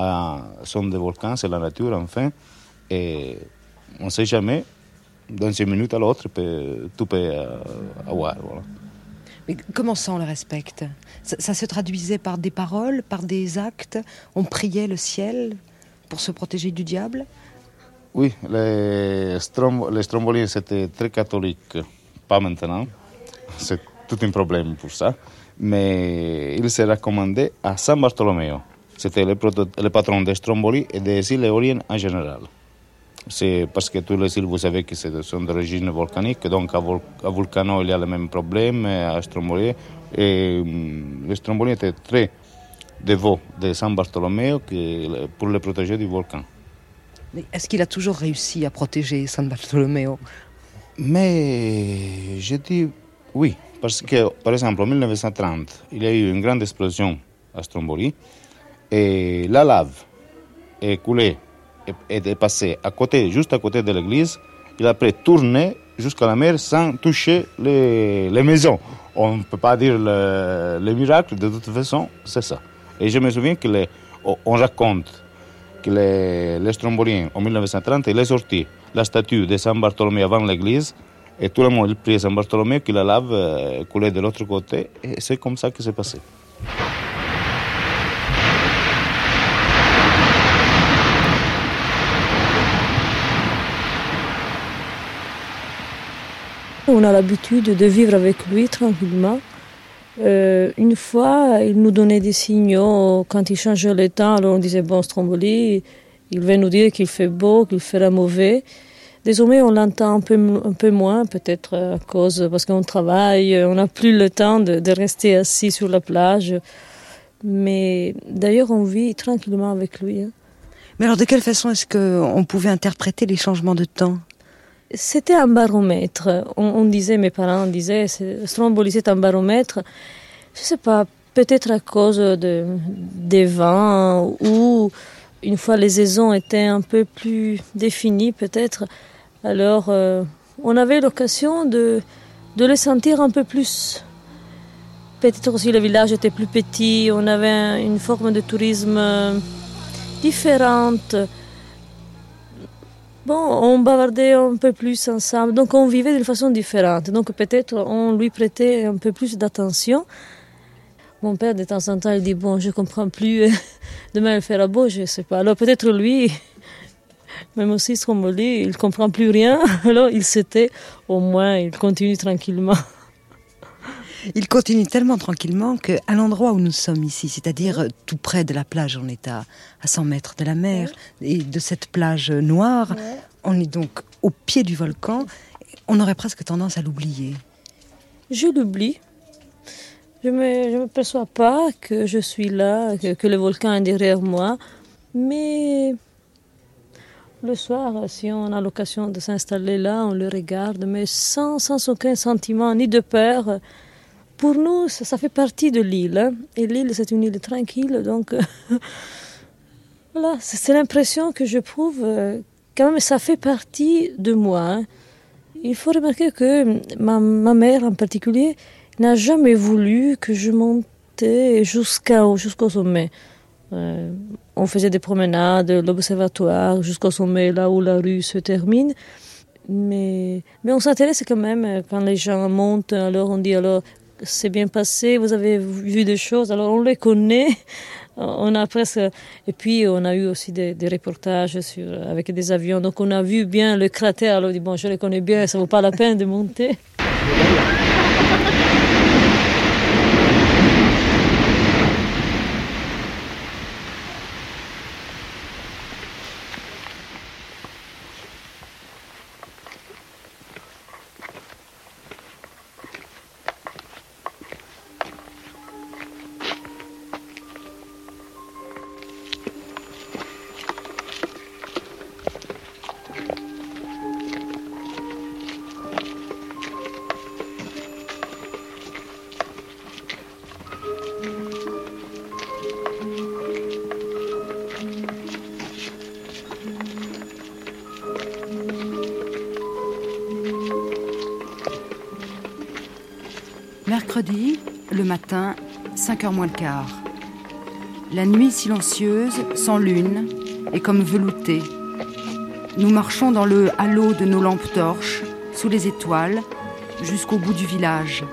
euh, sont des volcans, c'est la nature, enfin, et on ne sait jamais, dans une minute à l'autre, tout peut euh, avoir. Voilà. Comment ça, on le respecte? Ça, se traduisait par des paroles, par des actes? On priait le ciel pour se protéger du diable? Oui, les, strom les stromboliens, c'était très catholique. Pas maintenant. C'est tout un problème pour ça mais il se recommandait à San Bartolomeo. C'était le, patron de Stromboli et des îles éoliennes en général. C'est parce que tous les îles, vous savez, que sont d'origine volcanique, donc à, Vol à, Vulcano, il y a le même problème, à Stromboli. Et um, les Stromboli étaient très dévots de San Bartolomeo pour le protéger du volcan. Est-ce qu'il a toujours réussi à protéger San Bartolomeo? Mais je dis oui. Parce que, par exemple, en 1930, il y a eu une grande explosion à Stromboli et la lave est coulée et est passée à côté, juste à côté de l'église. Il a après tourné jusqu'à la mer sans toucher les, les maisons. On ne peut pas dire le, le, miracle, de toute façon, c'est ça. Et je me souviens qu'on raconte que les, les Stromboliens, en 1930, il est sorti la statue de Saint Bartholomé avant l'église et tout le monde priait Saint Bartholomé que la lave euh, coulait de l'autre côté. Et c'est comme ça que c'est passé. On a l'habitude de vivre avec lui tranquillement. Euh, une fois, il nous donnait des signaux quand il changeait le temps. Alors on disait bon, Stromboli, il va nous dire qu'il fait beau, qu'il fera mauvais. Désormais, on l'entend un peu, un peu moins, peut-être à cause, parce qu'on travaille, on n'a plus le temps de, rester assis sur la plage. Mais d'ailleurs, on vit tranquillement avec lui. Hein. Mais alors, de quelle façon est-ce qu'on pouvait interpréter les changements de temps? C'était un baromètre. On, disait, mes parents disaient, Stromboli, c'est un baromètre. Je ne sais pas, peut-être à cause de, des vents ou une fois les saisons étaient un peu plus définies, peut-être, alors euh, on avait l'occasion de, de le sentir un peu plus. Peut-être aussi le village était plus petit, on avait une forme de tourisme euh, différente. Bon, on bavardait un peu plus ensemble, donc on vivait d'une façon différente. Donc peut-être on lui prêtait un peu plus d'attention. Mon père, de temps en temps, il dit Bon, je comprends plus, demain il fera beau, je sais pas. Alors peut-être lui, même aussi Stromboli, il ne comprend plus rien. Alors il s'était, au moins, il continue tranquillement. Il continue tellement tranquillement qu'à l'endroit où nous sommes ici, c'est-à-dire tout près de la plage, on est à, à 100 mètres de la mer, et de cette plage noire, on est donc au pied du volcan, on aurait presque tendance à l'oublier. Je l'oublie. Je ne me, je me perçois pas que je suis là, que, que le volcan est derrière moi, mais le soir, si on a l'occasion de s'installer là, on le regarde, mais sans, sans aucun sentiment, ni de peur. Pour nous, ça, fait partie de l'île. hein. Et l'île, c'est une île tranquille, donc voilà, c'est l'impression que je prouve. euh, Quand même, ça fait partie de moi. hein. Il faut remarquer que ma, ma mère en particulier n'a jamais voulu que je montais jusqu'au sommet. Euh, on faisait des promenades, l'observatoire, jusqu'au sommet, là où la rue se termine. Mais, mais on s'intéresse quand même euh, quand les gens montent. Alors on dit alors c'est bien passé, vous avez vu des choses. Alors on les connaît. On a presque et puis on a eu aussi des, reportages avec des avions. Donc on a vu bien le cratère. Alors on dit bon, je les connais bien, ça vaut pas la peine de monter. 5h moins le quart. La nuit silencieuse, sans lune, est comme veloutée. Nous marchons dans le halo de nos lampes torches, sous les étoiles, jusqu'au bout du village.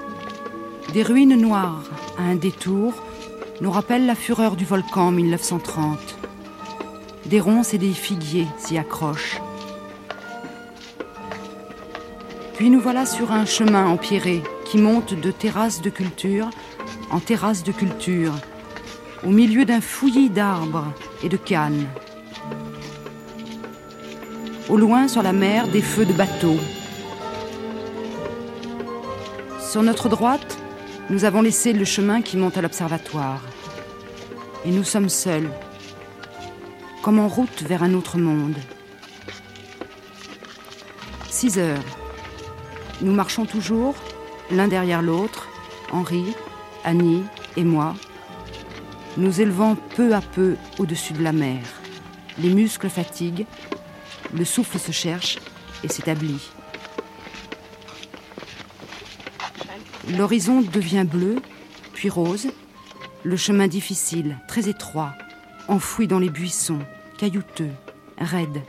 Des ruines noires, à un détour, nous rappellent la fureur du volcan en 1930. Des ronces et des figuiers s'y accrochent. Puis nous voilà sur un chemin empierré qui monte de terrasse de culture en terrasse de culture, au milieu d'un fouillis d'arbres et de cannes. Au loin, sur la mer, des feux de bateaux. Sur notre droite, nous avons laissé le chemin qui monte à l'observatoire. Et nous sommes seuls, comme en route vers un autre monde. 6 heures. Nous marchons toujours, l'un derrière l'autre, Henri, Annie et moi, nous élevant peu à peu au-dessus de la mer. Les muscles fatiguent, le souffle se cherche et s'établit. L'horizon devient bleu, puis rose, le chemin difficile, très étroit, enfoui dans les buissons, caillouteux, raides.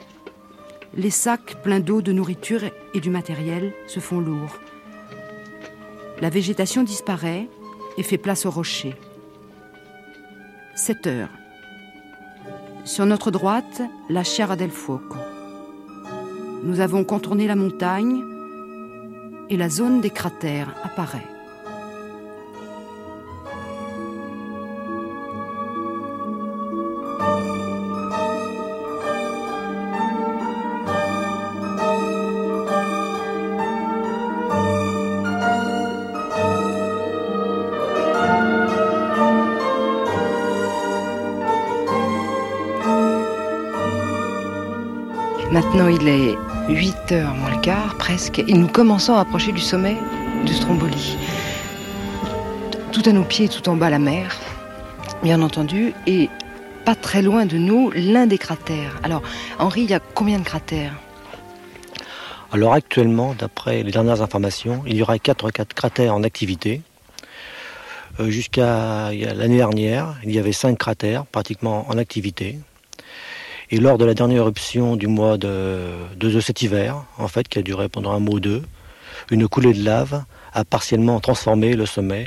Les sacs pleins d'eau, de nourriture et du matériel se font lourds. La végétation disparaît et fait place aux rochers. 7 heures. Sur notre droite, la Sierra del. Nous avons contourné la montagne et la zone des cratères apparaît. Maintenant, il est 8 heures moins le quart, presque, et nous commençons à approcher du sommet de Stromboli. Tout à nos pieds, tout en bas, la mer, bien entendu, et pas très loin de nous, l'un des cratères. Alors, Henri, il y a combien de cratères? Alors actuellement, d'après les dernières informations, il y aurait 4, 4 cratères en activité. Euh, Jusqu'à l'année dernière, il y avait 5 cratères pratiquement en activité. Et lors de la dernière éruption du mois de, de, cet hiver, en fait, qui a duré pendant un mois ou deux, une coulée de lave a partiellement transformé le sommet.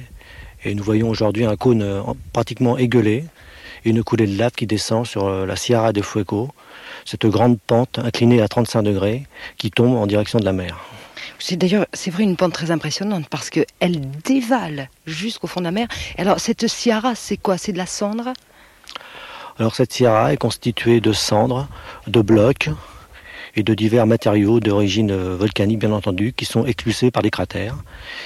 Et nous voyons aujourd'hui un cône euh, pratiquement égueulé, et une coulée de lave qui descend sur euh, la Sierra de Fuego, cette grande pente inclinée à 35 degrés qui tombe en direction de la mer. C'est d'ailleurs, c'est vrai, une pente très impressionnante parce qu'elle dévale jusqu'au fond de la mer. Alors, cette Sierra, c'est quoi? C'est de la cendre? Alors cette Sierra est constituée de cendres, de blocs et de divers matériaux d'origine euh, volcanique bien entendu qui sont expulsés par les cratères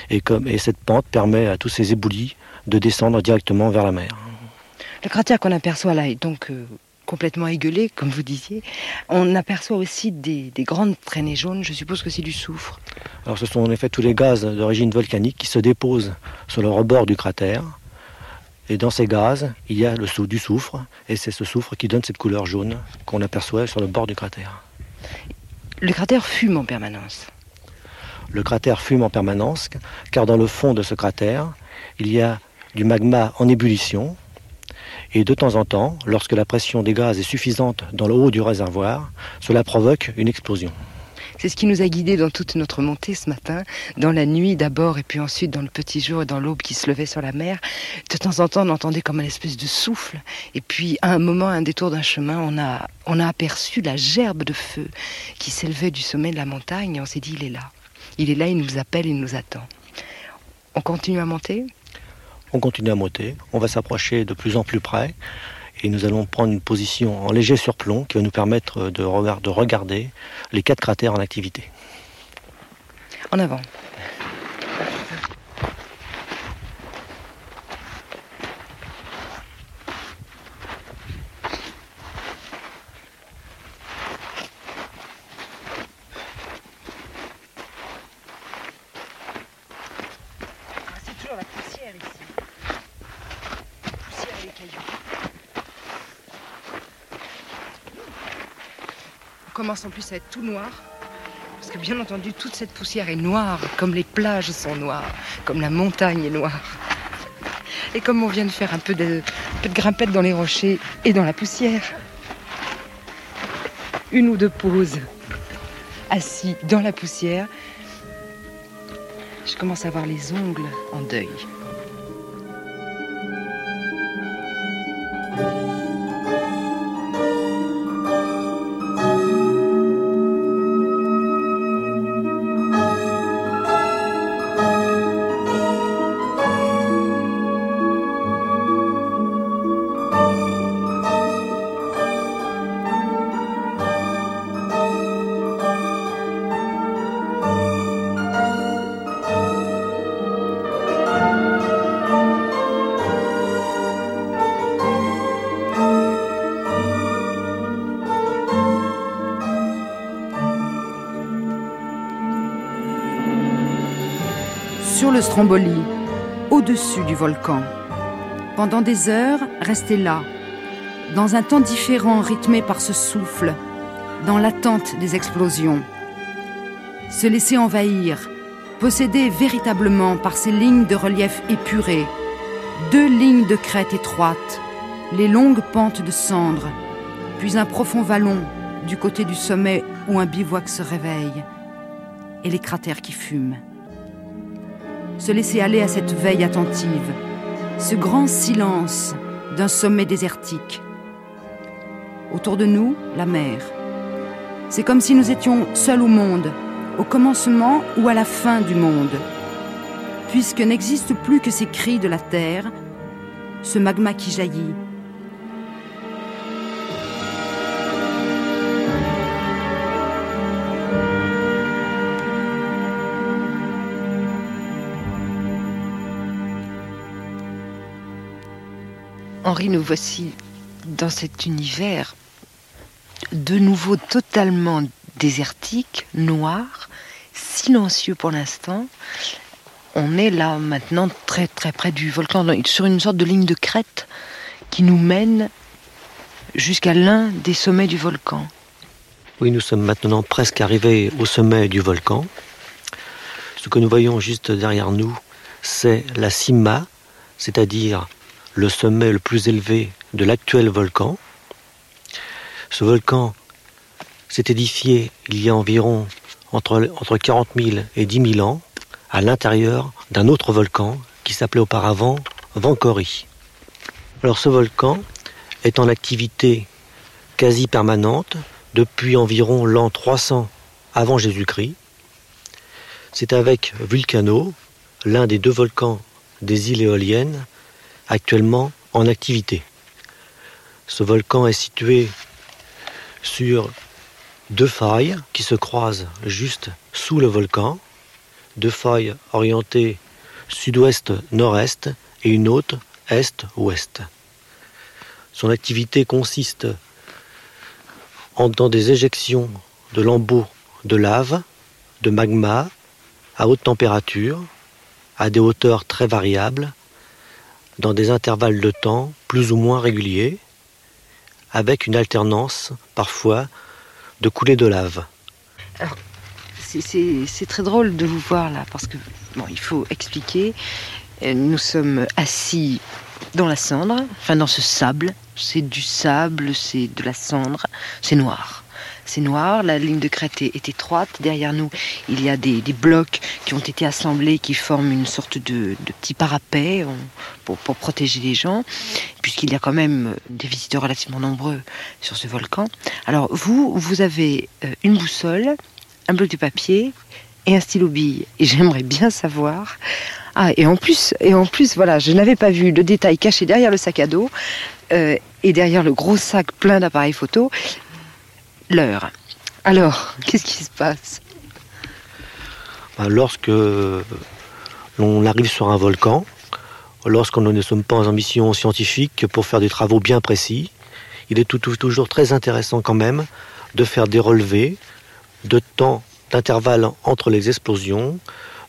et, comme, et cette pente permet à tous ces éboulis de descendre directement vers la mer. Le cratère qu'on aperçoit là est donc euh, complètement égueulé, comme vous disiez. On aperçoit aussi des, des grandes traînées jaunes. Je suppose que c'est du soufre. Alors ce sont en effet tous les gaz d'origine volcanique qui se déposent sur le rebord du cratère et dans ces gaz il y a le sou- du soufre et c'est ce soufre qui donne cette couleur jaune qu'on aperçoit sur le bord du cratère. Le cratère fume en permanence. Le cratère fume en permanence car dans le fond de ce cratère, il y a du magma en ébullition et de temps en temps, lorsque la pression des gaz est suffisante dans le haut du réservoir, cela provoque une explosion. C'est ce qui nous a guidés dans toute notre montée ce matin, dans la nuit d'abord et puis ensuite dans le petit jour et dans l'aube qui se levait sur la mer. De temps en temps, on entendait comme un espèce de souffle. Et puis, à un moment, à un détour d'un chemin, on a, on a aperçu la gerbe de feu qui s'élevait du sommet de la montagne et on s'est dit, il est là. Il est là, il nous appelle, il nous attend. On continue à monter? On continue à monter, on va s'approcher de plus en plus près et nous allons prendre une position en léger surplomb qui va nous permettre de, regard- de regarder les quatre cratères en activité. En avant. C'est toujours la poussière ici. Poussière et les cailloux. On commence en plus à être tout noir. Parce que bien entendu, toute cette poussière est noire, comme les plages sont noires, comme la montagne est noire. Et comme on vient de faire un peu de, peu de grimpette dans les rochers et dans la poussière, une ou deux pauses assis dans la poussière, je commence à avoir les ongles en deuil. Au-dessus du volcan. Pendant des heures, rester là, dans un temps différent rythmé par ce souffle, dans l'attente des explosions. Se laisser envahir, possédé véritablement par ces lignes de relief épurées, deux lignes de crête étroites, les longues pentes de cendres, puis un profond vallon du côté du sommet où un bivouac se réveille, et les cratères qui fument se laisser aller à cette veille attentive, ce grand silence d'un sommet désertique. Autour de nous, la mer. C'est comme si nous étions seuls au monde, au commencement ou à la fin du monde, puisque n'existe plus que ces cris de la terre, ce magma qui jaillit. Nous voici dans cet univers de nouveau totalement désertique, noir, silencieux pour l'instant. On est là maintenant très très près du volcan, sur une sorte de ligne de crête qui nous mène jusqu'à l'un des sommets du volcan. Oui, nous sommes maintenant presque arrivés au sommet du volcan. Ce que nous voyons juste derrière nous, c'est la cima, c'est-à-dire le sommet le plus élevé de l'actuel volcan. Ce volcan s'est édifié il y a environ entre, entre 40 000 et 10 000 ans à l'intérieur d'un autre volcan qui s'appelait auparavant Vancori. Alors ce volcan est en activité quasi permanente depuis environ l'an 300 avant Jésus-Christ. C'est avec Vulcano, l'un des deux volcans des îles éoliennes, actuellement en activité. Ce volcan est situé sur deux failles qui se croisent juste sous le volcan, deux failles orientées sud-ouest-nord-est et une autre est-ouest. Son activité consiste en des éjections de lambeaux de lave, de magma, à haute température, à des hauteurs très variables, dans des intervalles de temps plus ou moins réguliers, avec une alternance parfois de coulées de lave. C'est très drôle de vous voir là, parce que, bon, il faut expliquer, euh, nous sommes assis dans la cendre, enfin dans ce sable, c'est du sable, c'est de la cendre, c'est noir. C'est noir, la ligne de crête est, étroite. Derrière nous, il y a des, blocs qui ont été assemblés, qui forment une sorte de, petit parapet pour, protéger les gens, puisqu'il y a quand même des visiteurs relativement nombreux sur ce volcan. Alors vous, vous avez euh, une boussole, un bloc de papier et un stylo bille. Et j'aimerais bien savoir. Ah, et en plus, et en plus, voilà, je n'avais pas vu le détail caché derrière le sac à dos euh, et derrière le gros sac plein d'appareils photo l'heure. Alors, qu'est-ce qui se passe? Bah, Lorsque l'on arrive sur un volcan, lorsqu'on ne sommes pas en mission scientifique pour faire des travaux bien précis, il est toujours très intéressant quand même de faire des relevés de temps d'intervalle entre les explosions,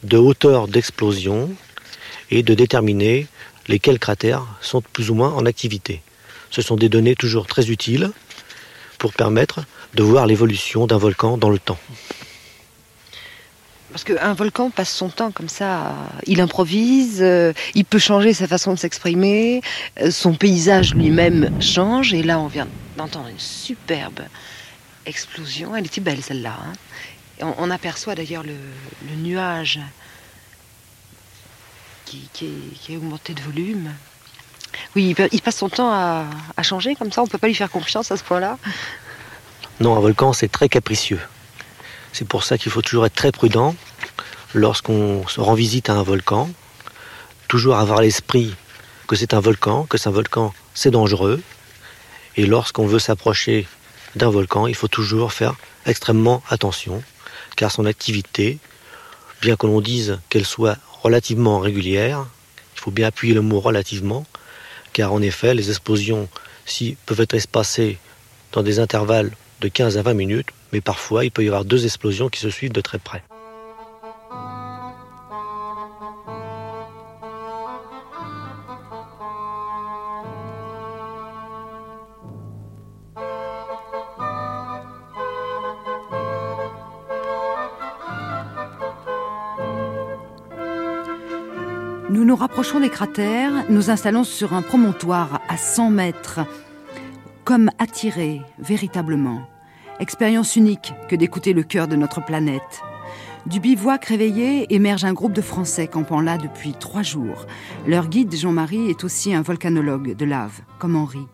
de hauteur d'explosion et de déterminer lesquels cratères sont plus ou moins en activité. Ce sont des données toujours très utiles pour permettre de voir l'évolution d'un volcan dans le temps. Parce qu'un volcan passe son temps comme ça, il improvise, euh, il peut changer sa façon de s'exprimer, euh, son paysage lui-même change, et là on vient d'entendre une superbe explosion, elle était belle celle-là. Hein. On, aperçoit d'ailleurs le, nuage qui, qui, est, augmenté de volume. Oui, il, passe son temps à, changer comme ça, on ne peut pas lui faire confiance à ce point-là. Non, un volcan, c'est très capricieux. C'est pour ça qu'il faut toujours être très prudent lorsqu'on se rend visite à un volcan. Toujours avoir l'esprit que c'est un volcan, que c'est un volcan, c'est dangereux. Et lorsqu'on veut s'approcher d'un volcan, il faut toujours faire extrêmement attention, car son activité, bien que l'on dise qu'elle soit relativement régulière, il faut bien appuyer le mot relativement, car en effet, les explosions si, peuvent être espacées dans des intervalles de 15 à 20 minutes, mais parfois il peut y avoir deux explosions qui se suivent de très près. Nous nous rapprochons des cratères, nous installons sur un promontoire à 100 mètres comme attiré véritablement. Expérience unique que d'écouter le cœur de notre planète. Du bivouac réveillé émerge un groupe de Français campant là depuis trois jours. Leur guide, Jean-Marie, est aussi un volcanologue de lave, comme Henri.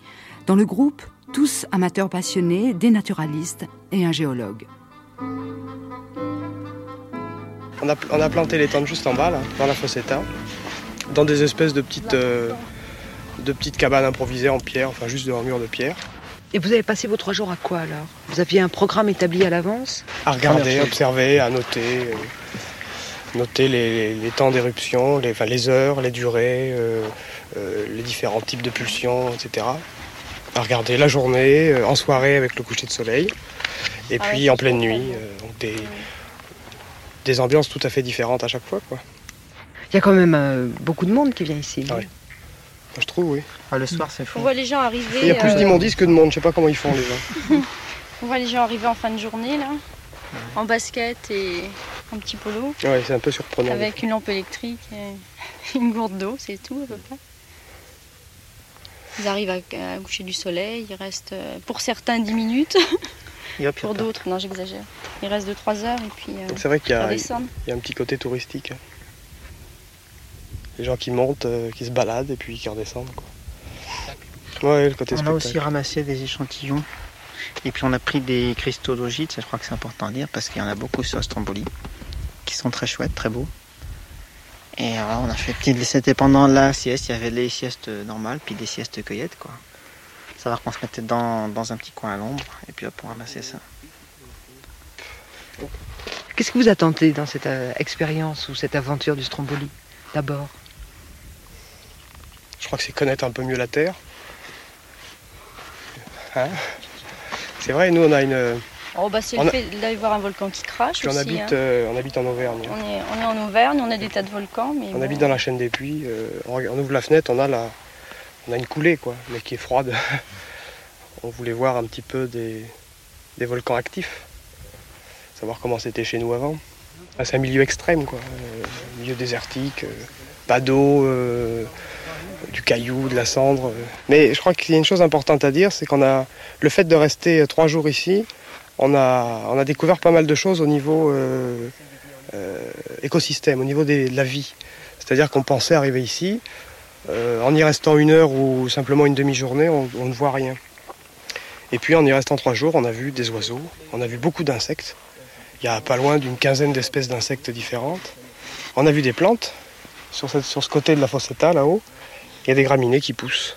Dans le groupe, tous amateurs passionnés, des naturalistes et un géologue. On a, planté les tentes juste en bas, là, dans la fossetta, dans des espèces de petites, euh, de petites cabanes improvisées en pierre, enfin juste de mur de pierre. Et vous avez passé vos trois jours à quoi alors? Vous aviez un programme établi à l'avance? À regarder, observer, à noter. Euh, noter les, temps d'éruption, les, les heures, les durées, euh, euh, les différents types de pulsions, etc. À regarder la journée, en soirée avec le coucher de soleil, et ah puis en pleine nuit. donc des, des ambiances tout à fait différentes à chaque fois. Quoi. Il y a quand même beaucoup de monde qui vient ici. Ah je trouve, oui. Ah, le soir, c'est fou. On voit les gens arriver. Il y a plus euh, d'immondices que de monde, je sais pas comment ils font, les gens. On voit les gens arriver en fin de journée, là, en basket et en petit polo. Ouais, c'est un peu surprenant. Avec une lampe électrique et une gourde d'eau, c'est tout à peu près. Ils arrivent à, à coucher du soleil, ils restent euh, pour certains 10 minutes, hop, pour d'autres, non j'exagère. Ils restent de 3 heures et puis euh, C'est vrai qu'il y, ils a- redescendent. il y a un petit côté touristique. Les gens qui montent, euh, qui se baladent et puis qui redescendent. Quoi. Ouais, le côté On a aussi ramassé des échantillons. Et puis on a pris des cristaux d'ogite, ça je crois que c'est important à dire parce qu'il y en a beaucoup sur Stromboli, qui sont très chouettes, très beaux. Et voilà, on a fait petit. C'était pendant la sieste, il y avait les siestes normales, puis des siestes cueillettes, quoi. Savoir qu'on se mettait dans, dans un petit coin à l'ombre, et puis hop, on ramassait ça. Qu'est-ce que vous a tenté dans cette euh, expérience ou cette aventure du Stromboli D'abord? Je crois que c'est connaître un peu mieux la Terre. Hein c'est vrai, nous on a une. Oh bah c'est le a- fait d'aller voir un volcan qui crache Puis on aussi. habite, hein. euh, on habite en Auvergne. On, est, on est en Auvergne, on a des tas de volcans, mais On bon, habite dans la chaîne des puits. euh, on, ouvre la fenêtre, on a, la, on a une coulée, quoi, mais qui est froide. on voulait voir un petit peu des, des volcans actifs. Savoir comment c'était chez nous avant. Ah, C'est un milieu extrême, quoi. euh, milieu désertique, pas d'eau, du caillou, de la cendre. Mais je crois qu'il y a une chose importante à dire, c'est qu'on a le fait de rester euh, trois jours ici, on a, on a découvert pas mal de choses au niveau euh, euh, écosystème, au niveau de la vie. C'est-à-dire qu'on pensait arriver ici, en y restant une heure ou simplement une demi-journée, on, on ne voit rien. Et puis en y restant trois jours, on a vu des oiseaux, on a vu beaucoup d'insectes. Il y a pas loin d'une quinzaine d'espèces d'insectes différentes. On a vu des plantes. Sur, cette- sur ce côté de la Fossetta, là-haut, il y a des graminées qui poussent.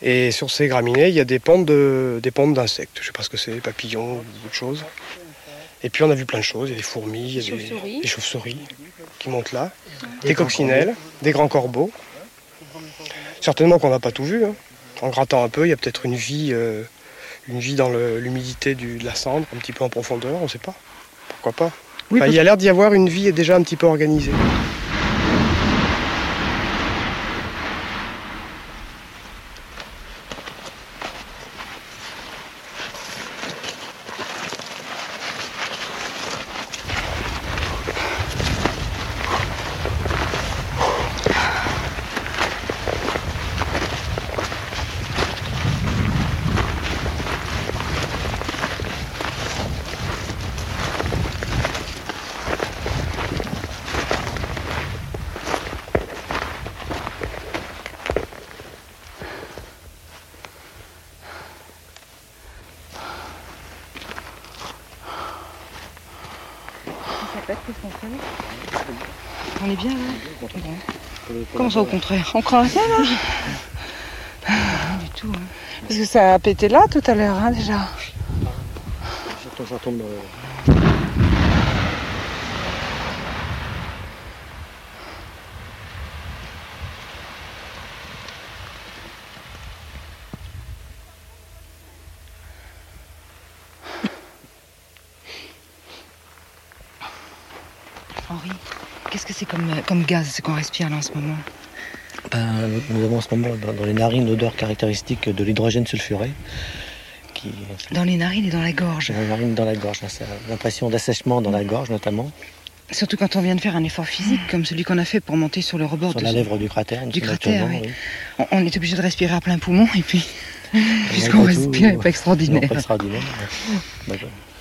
Et sur ces graminées, il y a des pontes de- des pontes d'insectes. Je ne sais pas ce que c'est, des papillons ou autre chose. Et puis on a vu plein de choses. Il y a des fourmis, il y a des, chauves-souris. des chauves-souris qui montent là, des coccinelles, des grands corbeaux. Certainement qu'on n'a pas tout vu. hein. En grattant un peu, il y a peut-être une vie, euh, une vie dans le- l'humidité du- de la cendre, un petit peu en profondeur, on ne sait pas. Pourquoi pas Oui, Enfin, parce- Il y a l'air d'y avoir une vie déjà un petit peu organisée. On est bien là Comment ça au contraire On là Rien du tout. hein. Parce que ça a pété là tout à l'heure, hein, déjà. Ça tombe, Henri, qu'est-ce que c'est comme, gaz ce qu'on respire là en ce moment Ben, nous avons en ce moment dans, les narines l'odeur caractéristique de l'hydrogène sulfuré. Qui, Dans les narines et dans la gorge. dans les narines dans la gorge. L'impression d'assèchement dans la gorge notamment, Surtout quand on vient de faire un effort physique comme celui qu'on a fait pour monter sur le rebord sur de la lèvre du cratère. du cratère. oui. oui. On, est obligé de respirer à plein poumon et puis puisqu'on tout, respire non, pas extraordinaire. pas extraordinaire.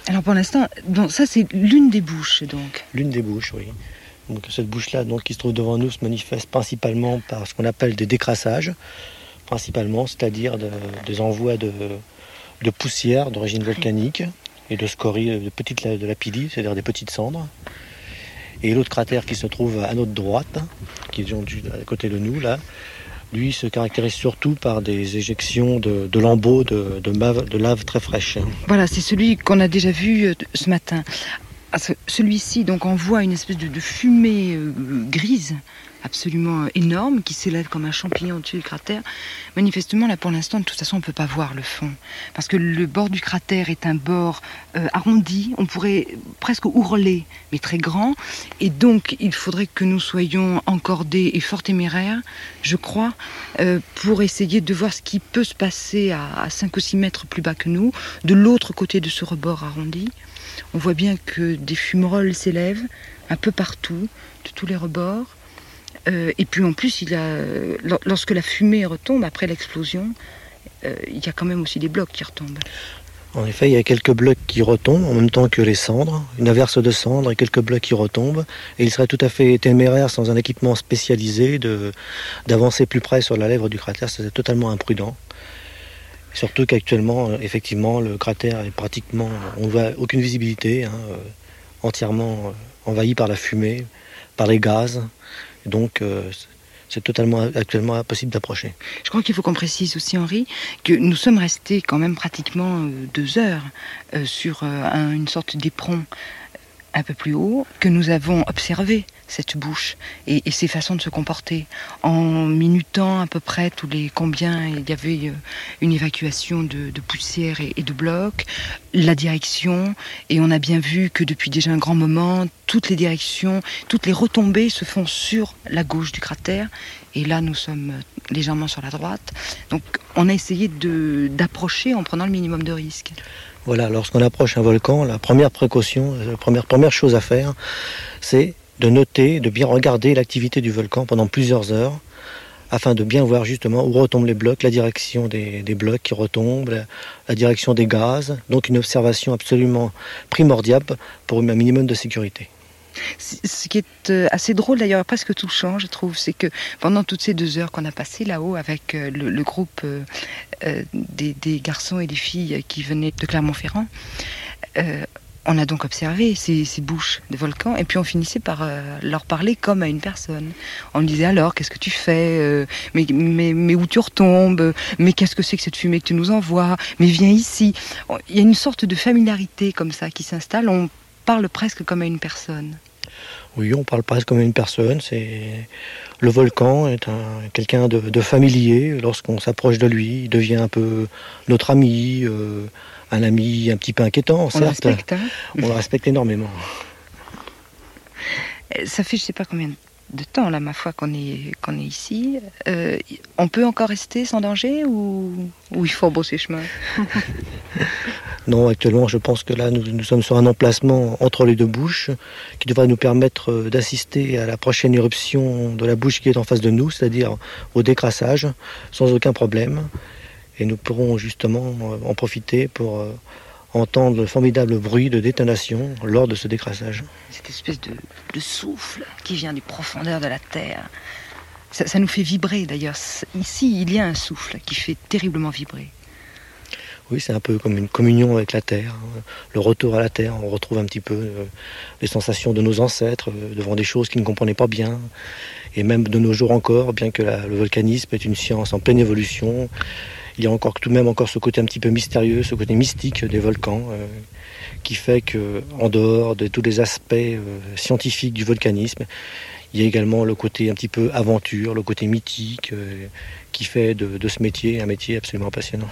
Alors pour l'instant, ça c'est l'une des bouches donc. L'une des bouches, oui. Donc cette bouche-là, donc, qui se trouve devant nous, se manifeste principalement par ce qu'on appelle des décrassages, principalement, c'est-à-dire de- des envois de, de poussière d'origine volcanique et de scories, de petites de c'est-à-dire des petites cendres. Et l'autre cratère qui se trouve à notre droite, qui est à côté de nous, là, lui se caractérise surtout par des éjections de, lambeaux de, de lave très fraîche. Voilà, c'est celui qu'on a déjà vu euh, ce matin. Ah, ce- Celui-ci donc envoie une espèce de, fumée euh, grise absolument énorme qui s'élève comme un champignon au-dessus du cratère. Manifestement, là pour l'instant, de toute façon, on ne peut pas voir le fond. Parce que le bord du cratère est un bord euh, arrondi, on pourrait presque ourler, mais très grand. Et donc, il faudrait que nous soyons encordés et fort téméraires, je crois, euh, pour essayer de voir ce qui peut se passer à, à 5 ou 6 mètres plus bas que nous, de l'autre côté de ce rebord arrondi. On voit bien que des fumerolles s'élèvent un peu partout, de tous les rebords. Euh, et puis en plus, il a, lor- lorsque la fumée retombe après l'explosion, euh, il y a quand même aussi des blocs qui retombent. En effet, il y a quelques blocs qui retombent en même temps que les cendres, une averse de cendres et quelques blocs qui retombent. Et il serait tout à fait téméraire sans un équipement spécialisé d'avancer plus près sur la lèvre du cratère. C'est totalement imprudent. Surtout qu'actuellement, euh, effectivement, le cratère est pratiquement, on voit aucune visibilité, hein, euh, entièrement euh, envahi par la fumée, par les gaz. Donc, c'est totalement actuellement impossible d'approcher. Je crois qu'il faut qu'on précise aussi, Henri, que nous sommes restés quand même pratiquement deux heures sur un- une sorte d'éperon un peu plus haut, que nous avons observé cette bouche et, ses façons de se comporter. En minutant à peu près tous les combien il y avait euh, une évacuation de, poussière et, et de blocs, la direction, et on a bien vu que depuis déjà un grand moment, toutes les directions, toutes les retombées se font sur la gauche du cratère, et là nous sommes euh, légèrement sur la droite. Donc on a essayé d'approcher en prenant le minimum de risques. Voilà, lorsqu'on approche un volcan, la première précaution, la première, chose à faire, c'est de noter, de bien regarder l'activité du volcan pendant plusieurs heures, afin de bien voir justement où retombent les blocs, la direction des, des blocs qui retombent, la, la direction des gaz. Donc une observation absolument primordiale pour un minimum de sécurité. Ce qui est euh, assez drôle d'ailleurs, presque touchant, je trouve, c'est que pendant toutes ces deux heures qu'on a passées là-haut avec euh, le, groupe euh, des, garçons et des filles qui venaient de Clermont-Ferrand, on a donc observé ces, bouches de volcans et puis on finissait par leur parler comme à une personne. On disait alors, qu'est-ce que tu fais mais, où tu retombes Mais qu'est-ce que c'est que cette fumée que tu nous envoies Mais viens ici. Il y a une sorte de familiarité comme ça qui s'installe. On parle presque comme à une personne. Oui, on parle presque comme une personne. C'est le volcan est un quelqu'un de, de familier. Lorsqu'on s'approche de lui, il devient un peu notre ami, euh, un ami un petit peu inquiétant, On le certes. respecte, hein on le respecte énormément. Euh, Ça fait je sais pas combien de temps là ma foi qu'on est qu'on est ici. Euh, on peut encore rester sans danger ou, il faut bosser chemin? Non, actuellement, je pense que là, nous, nous sommes sur un emplacement entre les deux bouches qui devrait nous permettre euh, d'assister à la prochaine éruption de la bouche qui est en face de nous, c'est-à-dire au décrassage, sans aucun problème. Et nous pourrons justement euh, en profiter pour entendre le formidable bruit de détonation lors de ce décrassage. Cette espèce de, de souffle qui vient des profondeurs de la terre. Ça, ça nous fait vibrer d'ailleurs. Ici, il y a un souffle qui fait terriblement vibrer. Oui, c'est un peu comme une communion avec la terre, hein. le retour à la terre. On retrouve un petit peu euh, les sensations de nos ancêtres euh, devant des choses qu'ils ne comprenaient pas bien. Et même de nos jours encore, bien que la- le volcanisme est une science en pleine évolution, il y a encore tout de même encore ce côté un petit peu mystérieux, ce côté mystique des volcans, euh, qui fait que, en dehors de tous les aspects euh, scientifiques du volcanisme, il y a également le côté un petit peu aventure, le côté mythique, euh, qui fait de, de ce métier un métier absolument passionnant.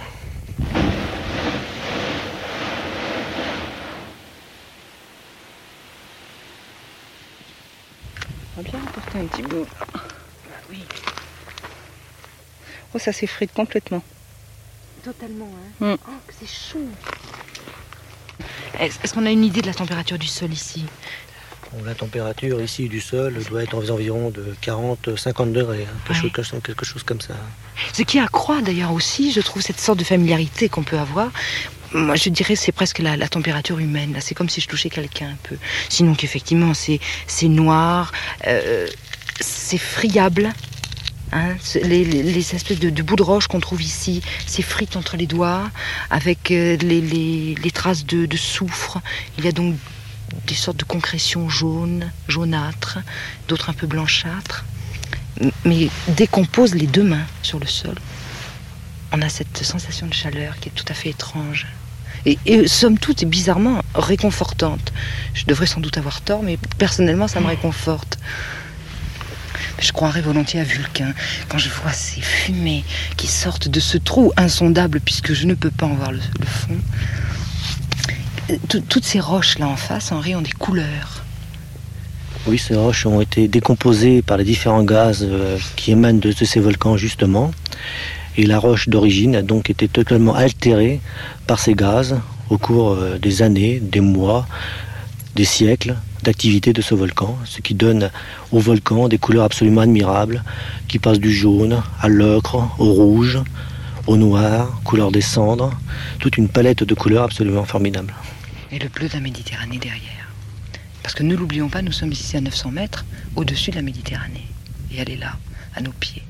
On va bien apporter un petit bout. Oui. Oh, ça s'effrite complètement. Totalement, hein. Oh, que c'est chaud. Est-ce qu'on a une idée de la température du sol ici? Bon, la température ici du sol doit être aux environs de 40-50 degrés, hein, quelque, Ouais. chose, quelque chose comme ça. Ce qui accroît d'ailleurs aussi, je trouve, cette sorte de familiarité qu'on peut avoir. Moi, je dirais c'est presque la, la température humaine. Là, c'est comme si je touchais quelqu'un un peu. Sinon qu'effectivement, c'est c'est noir, euh, c'est friable. Hein, les, espèces de, de bouts de roche qu'on trouve ici s'effritent entre les doigts avec euh, les, les- les traces de, de soufre. Il y a donc des sortes de concrétions jaunes, jaunâtres, d'autres un peu blanchâtres. Mais dès qu'on pose les deux mains sur le sol, on a cette sensation de chaleur qui est tout à fait étrange. et, et somme toute bizarrement réconfortante. Je devrais sans doute avoir tort, mais personnellement ça me réconforte. Je croirais volontiers à Vulcain quand je vois ces fumées qui sortent de ce trou insondable puisque je ne peux pas en voir le, fond. Tout- Toutes ces roches là en face, Henri, ont des couleurs. Oui, ces roches ont été décomposées par les différents gaz euh, qui émanent de, de ces volcans justement. Et la roche d'origine a donc été totalement altérée par ces gaz au cours euh, des années, des mois, des siècles d'activité de ce volcan, ce qui donne au volcan des couleurs absolument admirables, qui passent du jaune à l'ocre, au rouge, au noir, couleur des cendres, toute une palette de couleurs absolument formidable. Et le bleu de la Méditerranée derrière. Parce que ne l'oublions pas, nous sommes ici à 900 mètres, au-dessus de la Méditerranée. Et elle est là, à nos pieds.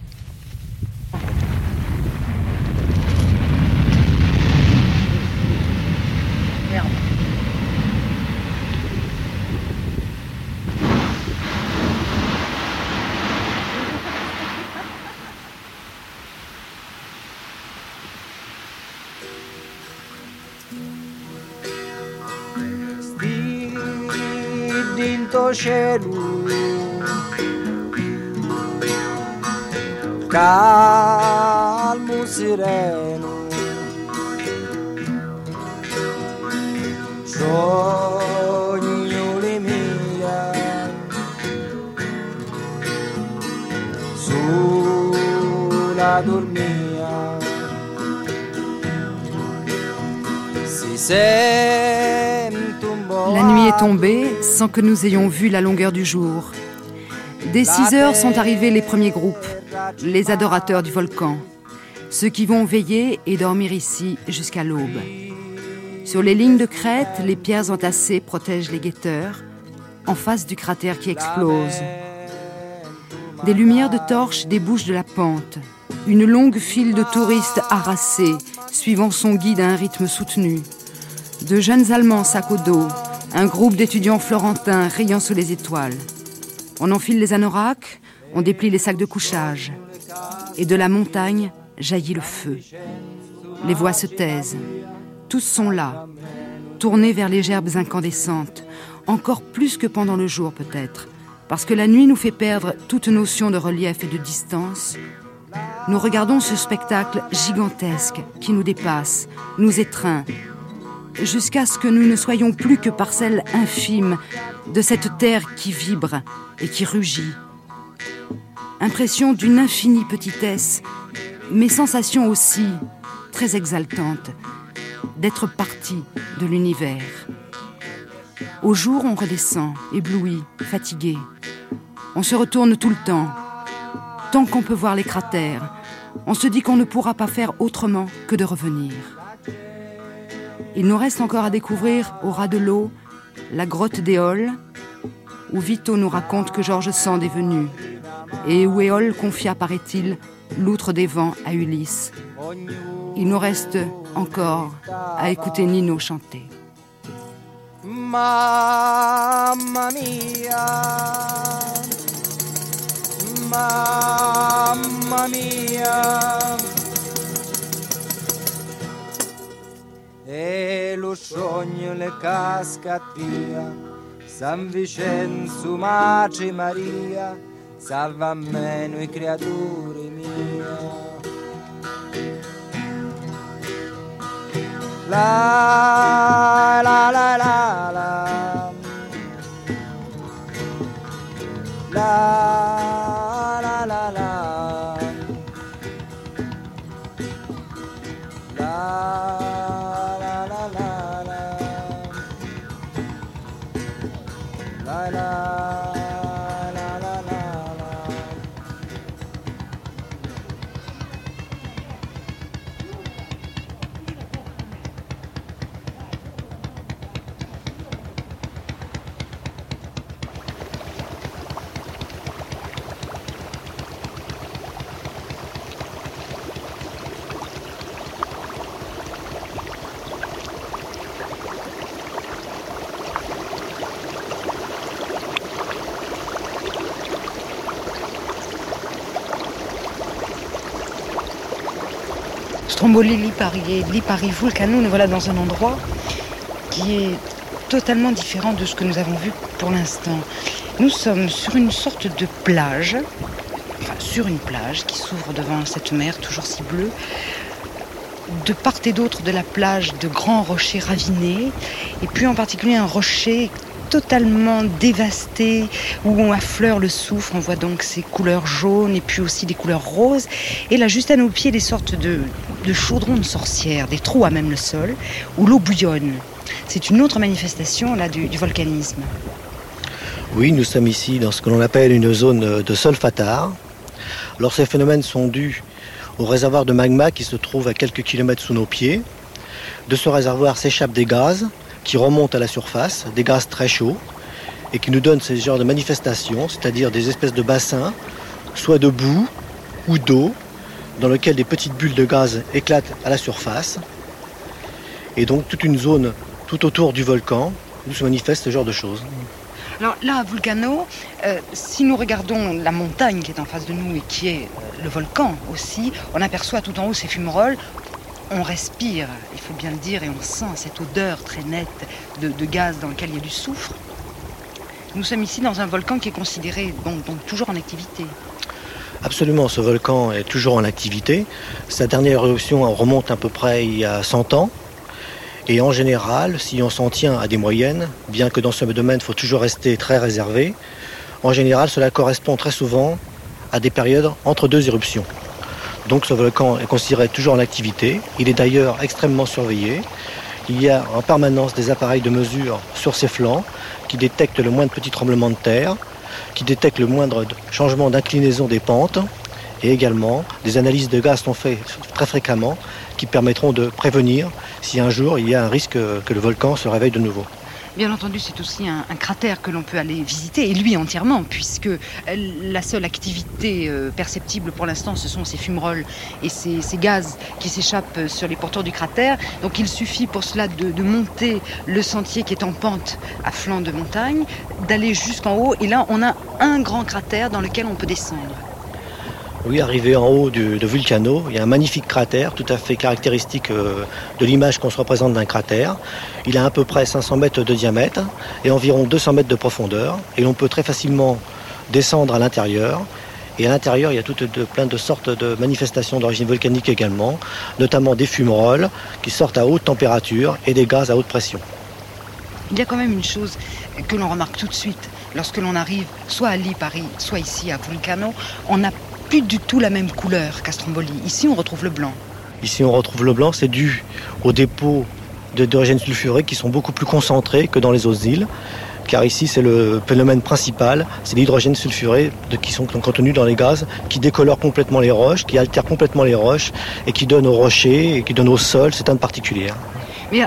Cielo calmo sereno sogno le mia sulla dormia. Si sente La nuit est tombée sans que nous ayons vu la longueur du jour. Dès 6 heures sont arrivés les premiers groupes, les adorateurs du volcan, ceux qui vont veiller et dormir ici jusqu'à l'aube. Sur les lignes de crête, les pierres entassées protègent les guetteurs, en face du cratère qui explose. Des lumières de torches débouchent de la pente. Une longue file de touristes harassés, suivant son guide à un rythme soutenu. De jeunes Allemands sac au dos, un groupe d'étudiants florentins rayant sous les étoiles. On enfile les anoraks, on déplie les sacs de couchage. Et de la montagne jaillit le feu. Les voix se taisent. Tous sont là, tournés vers les gerbes incandescentes, encore plus que pendant le jour peut-être, parce que la nuit nous fait perdre toute notion de relief et de distance. Nous regardons ce spectacle gigantesque qui nous dépasse, nous étreint, jusqu'à ce que nous ne soyons plus que parcelles infimes de cette terre qui vibre et qui rugit. Impression d'une infinie petitesse, mais sensation aussi très exaltante d'être partie de l'univers. Au jour, on redescend, ébloui, fatigué. On se retourne tout le temps. Tant qu'on peut voir les cratères, on se dit qu'on ne pourra pas faire autrement que de revenir. Il nous reste encore à découvrir, au ras de l'eau, la grotte d'Éole, où Vito nous raconte que George Sand est venu, et où Éole confia, paraît-il, l'outre des vents à Ulysse. Il nous reste encore à écouter Nino chanter. E lo sogno le casca via, San Vincenzo, Mace Maria, salva a me noi creature mia. La la la la la. La Stromboli, Lipari et Lipari Vulcano, nous voilà dans un endroit qui est totalement différent de ce que nous avons vu pour l'instant. Nous sommes sur une sorte de plage, enfin sur une plage qui s'ouvre devant cette mer toujours si bleue. De part et d'autre de la plage, de grands rochers ravinés, et puis en particulier un rocher totalement dévasté, où on affleure le soufre. On voit donc ces couleurs jaunes et puis aussi des couleurs roses. Et là, juste à nos pieds, des sortes de, de chaudrons de sorcières, des trous à même le sol, où l'eau bouillonne. C'est une autre manifestation là du, volcanisme. Oui, nous sommes ici dans ce que l'on appelle une zone de sol fatard. Alors ces phénomènes sont dus au réservoir de magma qui se trouve à quelques kilomètres sous nos pieds. De ce réservoir s'échappent des gaz qui remontent à la surface, des gaz très chauds, et qui nous donnent ce genre de manifestations, c'est-à-dire des espèces de bassins, soit de boue ou d'eau, dans lesquels des petites bulles de gaz éclatent à la surface. Et donc toute une zone tout autour du volcan où se manifeste ce genre de choses. Alors là, à Vulcano, euh, si nous regardons la montagne qui est en face de nous et qui est euh, le volcan aussi, on aperçoit tout en haut ces fumerolles. On respire, il faut bien le dire, et on sent cette odeur très nette de, gaz dans lequel il y a du soufre. Nous sommes ici dans un volcan qui est considéré donc toujours en activité. Absolument, ce volcan est toujours en activité. Sa dernière éruption remonte à peu près il y a 100 ans. Et en général, si on s'en tient à des moyennes, bien que dans ce domaine, il faut toujours rester très réservé, en général, cela correspond très souvent à des périodes entre deux éruptions. Donc ce volcan est considéré toujours en activité. Il est d'ailleurs extrêmement surveillé. Il y a en permanence des appareils de mesure sur ses flancs qui détectent le moindre petit tremblement de terre, qui détectent le moindre changement d'inclinaison des pentes. Et également, des analyses de gaz sont faites très fréquemment qui permettront de prévenir si un jour il y a un risque que le volcan se réveille de nouveau. Bien entendu, c'est aussi un, cratère que l'on peut aller visiter, et lui entièrement, puisque euh, la seule activité euh, perceptible pour l'instant, ce sont ces fumerolles et ces, gaz qui s'échappent sur les pourtours du cratère. Donc il suffit pour cela de, monter le sentier qui est en pente à flanc de montagne, d'aller jusqu'en haut, et là on a un grand cratère dans lequel on peut descendre. Oui, arrivé en haut de Vulcano, il y a un magnifique cratère, tout à fait caractéristique euh, de l'image qu'on se représente d'un cratère. Il a à peu près 500 mètres de diamètre et environ 200 mètres de profondeur. Et l'on peut très facilement descendre à l'intérieur. Et à l'intérieur, il y a toutes plein de sortes de manifestations d'origine volcanique également, notamment des fumerolles qui sortent à haute température et des gaz à haute pression. Il y a quand même une chose que l'on remarque tout de suite lorsque l'on arrive soit à Lille-Paris, soit ici à Vulcano, plus du tout la même couleur qu'à Stromboli. Ici, on retrouve le blanc. Ici, on retrouve le blanc. C'est dû aux dépôts d'hydrogène sulfuré qui sont beaucoup plus concentrés que dans les autres îles. Car ici, c'est le phénomène principal, c'est l'hydrogène sulfuré qui sont contenus dans les gaz, qui décolorent complètement les roches, qui altèrent complètement les roches et qui donnent aux rochers et qui donnent au sol cette teinte particulière.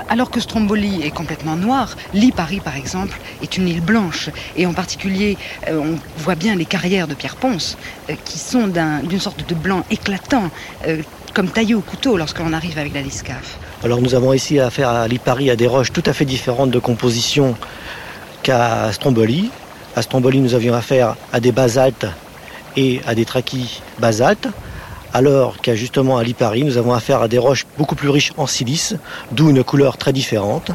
Alors que Stromboli est complètement noir, Lipari par exemple est une île blanche. Et en particulier, euh, on voit bien les carrières de Pierre Ponce euh, qui sont d'une un, sorte de blanc éclatant, euh, comme taillé au couteau lorsque l'on arrive avec la Liscaf. Alors nous avons ici affaire à Lipari à des roches tout à fait différentes de composition qu'à Stromboli. À Stromboli, nous avions affaire à des basaltes et à des trachyes basaltes alors qu'à justement à Lipari, nous avons affaire à des roches beaucoup plus riches en silice, d'où une couleur très différente.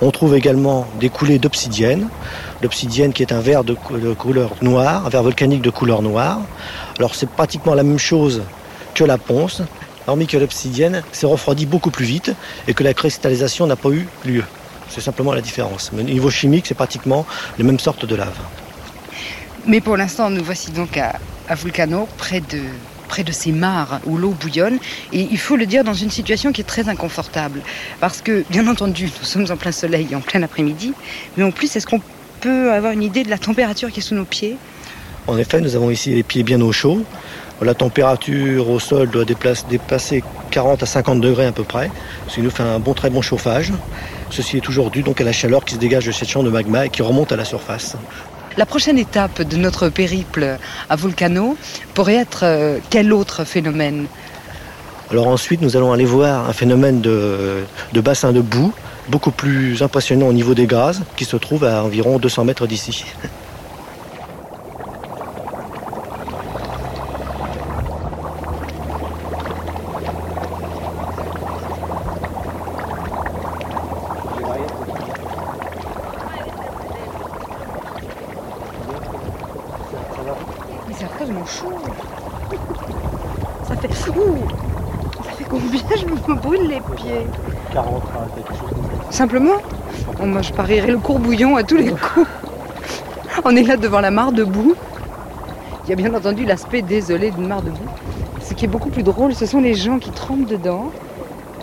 On trouve également des coulées d'obsidienne, l'obsidienne qui est un verre de, couleur noire, un verre volcanique de couleur noire. Alors c'est pratiquement la même chose que la ponce, hormis que l'obsidienne s'est refroidie beaucoup plus vite et que la cristallisation n'a pas eu lieu. C'est simplement la différence. Mais au niveau chimique, c'est pratiquement les mêmes sortes de lave. Mais pour l'instant, nous voici donc à, à Vulcano, près de, près de ces mares où l'eau bouillonne. Et il faut le dire dans une situation qui est très inconfortable. Parce que, bien entendu, nous sommes en plein soleil, en plein après-midi. Mais en plus, est-ce qu'on peut avoir une idée de la température qui est sous nos pieds? En effet, nous avons ici les pieds bien au chaud. La température au sol doit dépasser 40 à 50 degrés à peu près, ce qui nous fait un bon, très bon chauffage. Ceci est toujours dû donc à la chaleur qui se dégage de cette chambre de magma et qui remonte à la surface. La prochaine étape de notre périple à Vulcano pourrait être euh, quel autre phénomène? Alors ensuite, nous allons aller voir un phénomène de, de bassin de boue, beaucoup plus impressionnant au niveau des gaz, qui se trouve à environ 200 mètres d'ici. quasiment chaud. Ça fait. Ouh Ça fait combien Je me brûle les pieds. 40, hein, quelque chose comme ça. Simplement Je parierais le courbouillon à tous les coups. On est là devant la mare de boue. Il y a bien entendu l'aspect désolé d'une mare de boue. Ce qui est beaucoup plus drôle, ce sont les gens qui trempent dedans.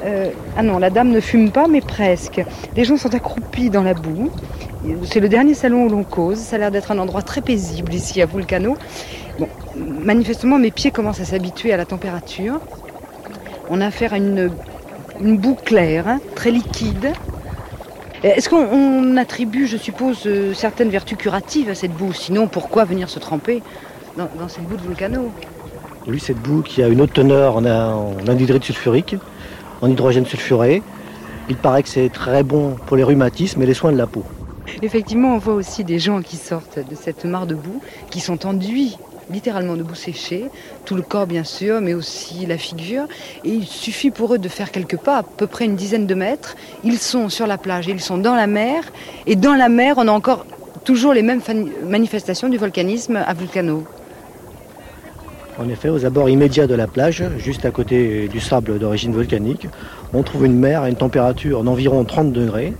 Euh, ah non, la dame ne fume pas, mais presque. Les gens sont accroupis dans la boue. C'est le dernier salon où l'on cause. Ça a l'air d'être un endroit très paisible ici à Vulcano. Bon, manifestement, mes pieds commencent à s'habituer à la température. On a affaire à une, une boue claire, hein, très liquide. Est-ce qu'on on attribue, je suppose, euh, certaines vertus curatives à cette boue? Sinon, pourquoi venir se tremper dans, dans cette boue de Vulcano Oui, cette boue qui a une haute teneur en, en anhydride sulfurique, en hydrogène sulfuré. Il paraît que c'est très bon pour les rhumatismes et les soins de la peau. Effectivement, on voit aussi des gens qui sortent de cette mare de boue, qui sont enduits littéralement de boue séchée, tout le corps bien sûr, mais aussi la figure. Et il suffit pour eux de faire quelques pas, à peu près une dizaine de mètres. Ils sont sur la plage, ils sont dans la mer. Et dans la mer, on a encore toujours les mêmes manifestations du volcanisme à Vulcano. En effet, aux abords immédiats de la plage, juste à côté du sable d'origine volcanique, on trouve une mer à une température d'environ 30 degrés,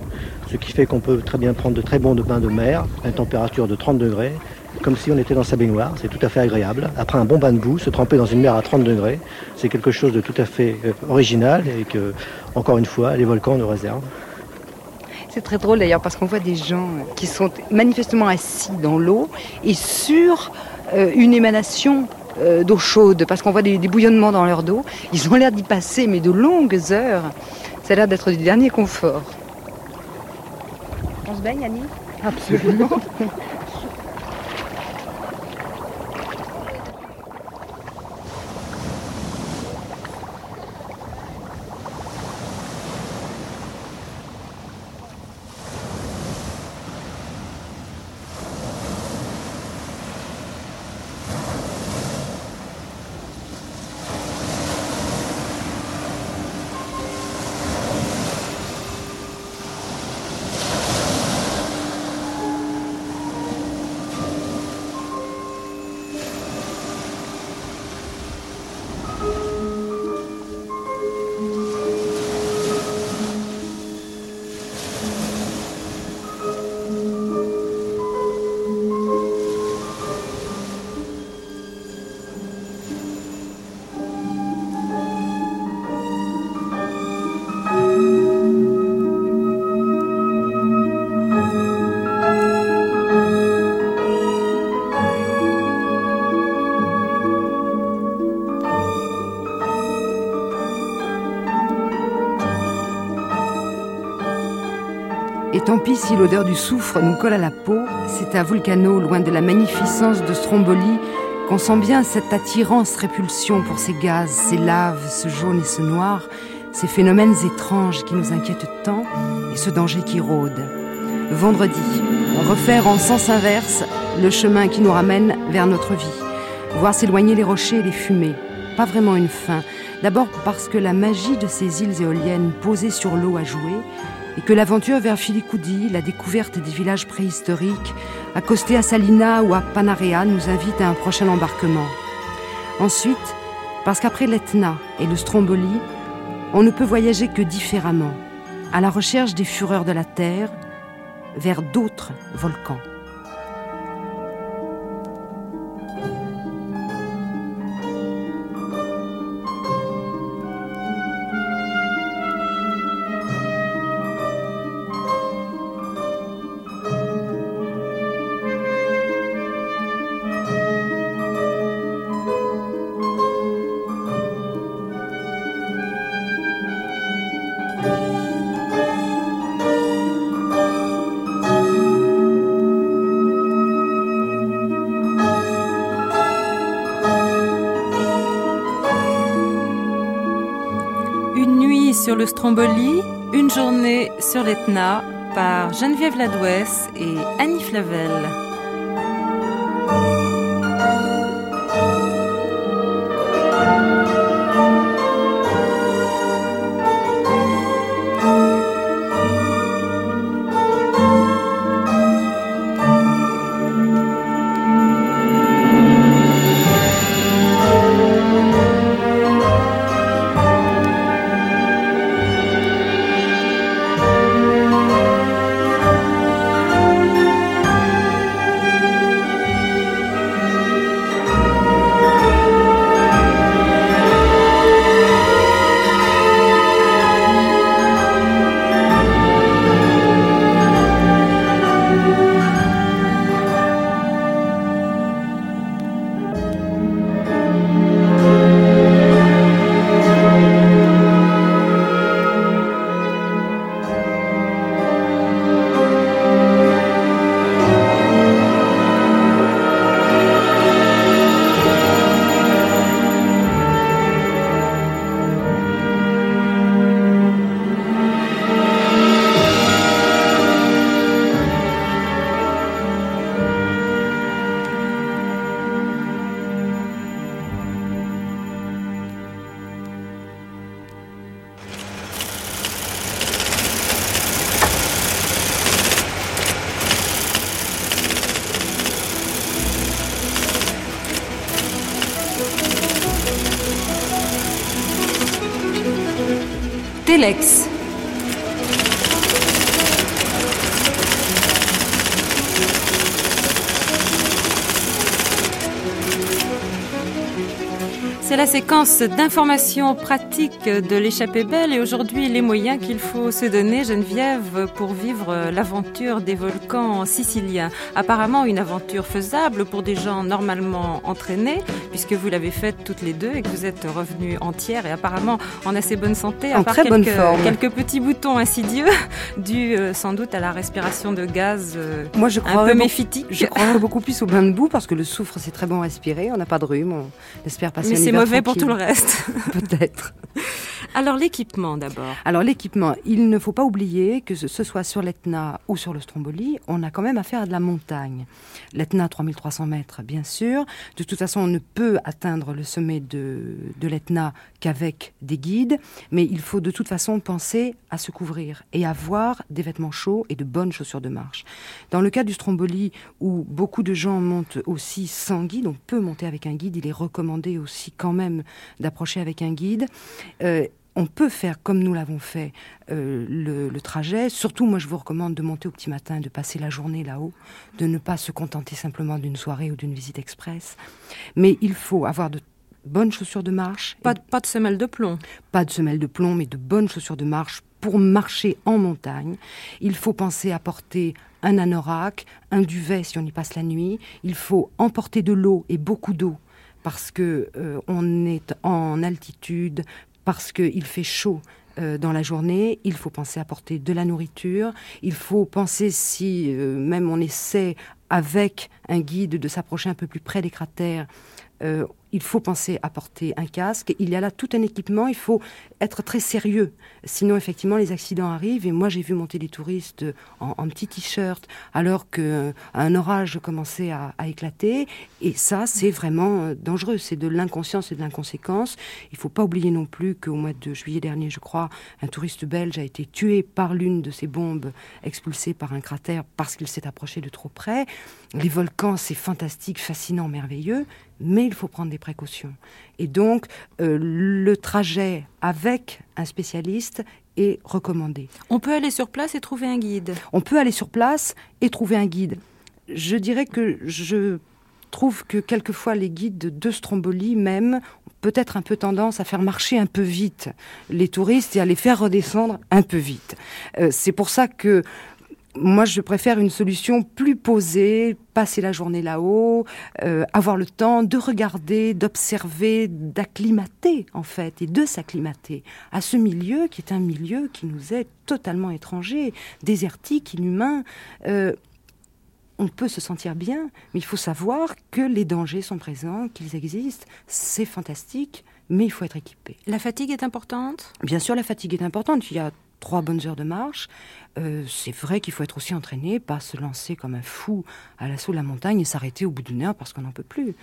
ce qui fait qu'on peut très bien prendre de très bons bains de mer à une température de 30 degrés, comme si on était dans sa baignoire. C'est tout à fait agréable. Après un bon bain de boue, se tremper dans une mer à 30 degrés, c'est quelque chose de tout à fait euh, original et que, encore une fois, les volcans nous réservent. C'est très drôle d'ailleurs parce qu'on voit des gens qui sont manifestement assis dans l'eau et sur euh, une émanation euh, d'eau chaude parce qu'on voit des, des bouillonnements dans leur dos. Ils ont l'air d'y passer mais de longues heures. Ça a l'air d'être du dernier confort. On se baigne Annie? Absolument. Et tant pis si l'odeur du soufre nous colle à la peau, c'est à Vulcano, loin de la magnificence de Stromboli, qu'on sent bien cette attirance répulsion pour ces gaz, ces laves, ce jaune et ce noir, ces phénomènes étranges qui nous inquiètent tant et ce danger qui rôde. Vendredi, refaire en sens inverse le chemin qui nous ramène vers notre vie, voir s'éloigner les rochers et les fumées. Pas vraiment une fin, d'abord parce que la magie de ces îles éoliennes posées sur l'eau a joué, et que l'aventure vers Filicudi, la découverte des villages préhistoriques, accostés à Salina ou à Panarea, nous invite à un prochain embarquement. Ensuite, parce qu'après l'Etna et le Stromboli, on ne peut voyager que différemment, à la recherche des fureurs de la Terre, vers d'autres volcans. Le Stromboli, une journée sur l'Etna par Geneviève Ladouès et Annie Flavel. Telex. Séquence d'informations pratiques de l'échappée belle et aujourd'hui les moyens qu'il faut se donner, Geneviève, pour vivre l'aventure des volcans siciliens. Apparemment une aventure faisable pour des gens normalement entraînés, puisque vous l'avez faite toutes les deux et que vous êtes revenues entières et apparemment en assez bonne santé, En à part très bonne quelques, forme. quelques petits boutons insidieux, dus euh, sans doute à la respiration de gaz euh, Moi, je un peu méphitique. Je crois beaucoup plus au bain de boue parce que le soufre, c'est très bon à respirer. On n'a pas de rhume. On espère passer Mais c'est hiver pour tout le reste. Peut-être. Alors l'équipement d'abord. Alors l'équipement, il ne faut pas oublier que ce soit sur l'Etna ou sur le Stromboli, on a quand même affaire à de la montagne. L'Etna, 3300 mètres, bien sûr. De toute façon, on ne peut atteindre le sommet de, de l'Etna qu'avec des guides, mais il faut de toute façon penser à se couvrir et avoir des vêtements chauds et de bonnes chaussures de marche. Dans le cas du Stromboli, où beaucoup de gens montent aussi sans guide, on peut monter avec un guide, il est recommandé aussi quand même d'approcher avec un guide. Euh, on peut faire comme nous l'avons fait euh, le, le trajet. Surtout, moi, je vous recommande de monter au petit matin, de passer la journée là-haut, de ne pas se contenter simplement d'une soirée ou d'une visite express. Mais il faut avoir de bonnes chaussures de marche. Pas, de- pas de plomb. Pas de semelle de plomb, mais de bonnes chaussures de marche pour marcher en montagne. Il faut penser à porter un anorak, un duvet si on y passe la nuit. Il faut emporter de l'eau et beaucoup d'eau parce que euh, on est en altitude, parce qu'il fait chaud. euh, dans la journée, il faut penser à porter de la nourriture. Il faut penser si euh, même on essaie avec un guide de s'approcher un peu plus près des cratères, euh, il faut penser à porter un casque. Il y a là tout un équipement. Il faut être très sérieux. Sinon, effectivement, les accidents arrivent. Et moi, j'ai vu monter des touristes en, en petit t-shirt alors qu'un orage commençait à, à éclater. Et ça, c'est vraiment euh, dangereux. C'est de l'inconscience et de l'inconséquence. Il faut pas oublier non plus qu'au mois de juillet dernier, je crois, un touriste belge a été tué par l'une de ces bombes expulsées par un cratère parce qu'il s'est approché de trop près. Les volcans, c'est fantastique, fascinant, merveilleux, mais il faut prendre des précautions. Et donc, euh, le trajet avec un spécialiste est recommandé. On peut aller sur place et trouver un guide. On peut aller sur place et trouver un guide. Je dirais que je trouve que quelquefois les guides de Stromboli même ont peut-être un peu tendance à faire marcher un peu vite les touristes et à les faire redescendre un peu vite. Euh, c'est pour ça que moi, je préfère une solution plus posée, passer la journée là-haut, euh, avoir le temps de regarder, d'observer, d'acclimater, en fait, et de s'acclimater à ce milieu qui est un milieu qui nous est totalement étranger, désertique, inhumain. Euh, on peut se sentir bien, mais il faut savoir que les dangers sont présents, qu'ils existent. C'est fantastique, mais il faut être équipé. La fatigue est importante? Bien sûr, la fatigue est importante. Il y a trois bonnes heures de marche. Euh, c'est vrai qu'il faut être aussi entraîné, pas se lancer comme un fou à l'assaut de la montagne et s'arrêter au bout d'une heure parce qu'on n'en peut plus.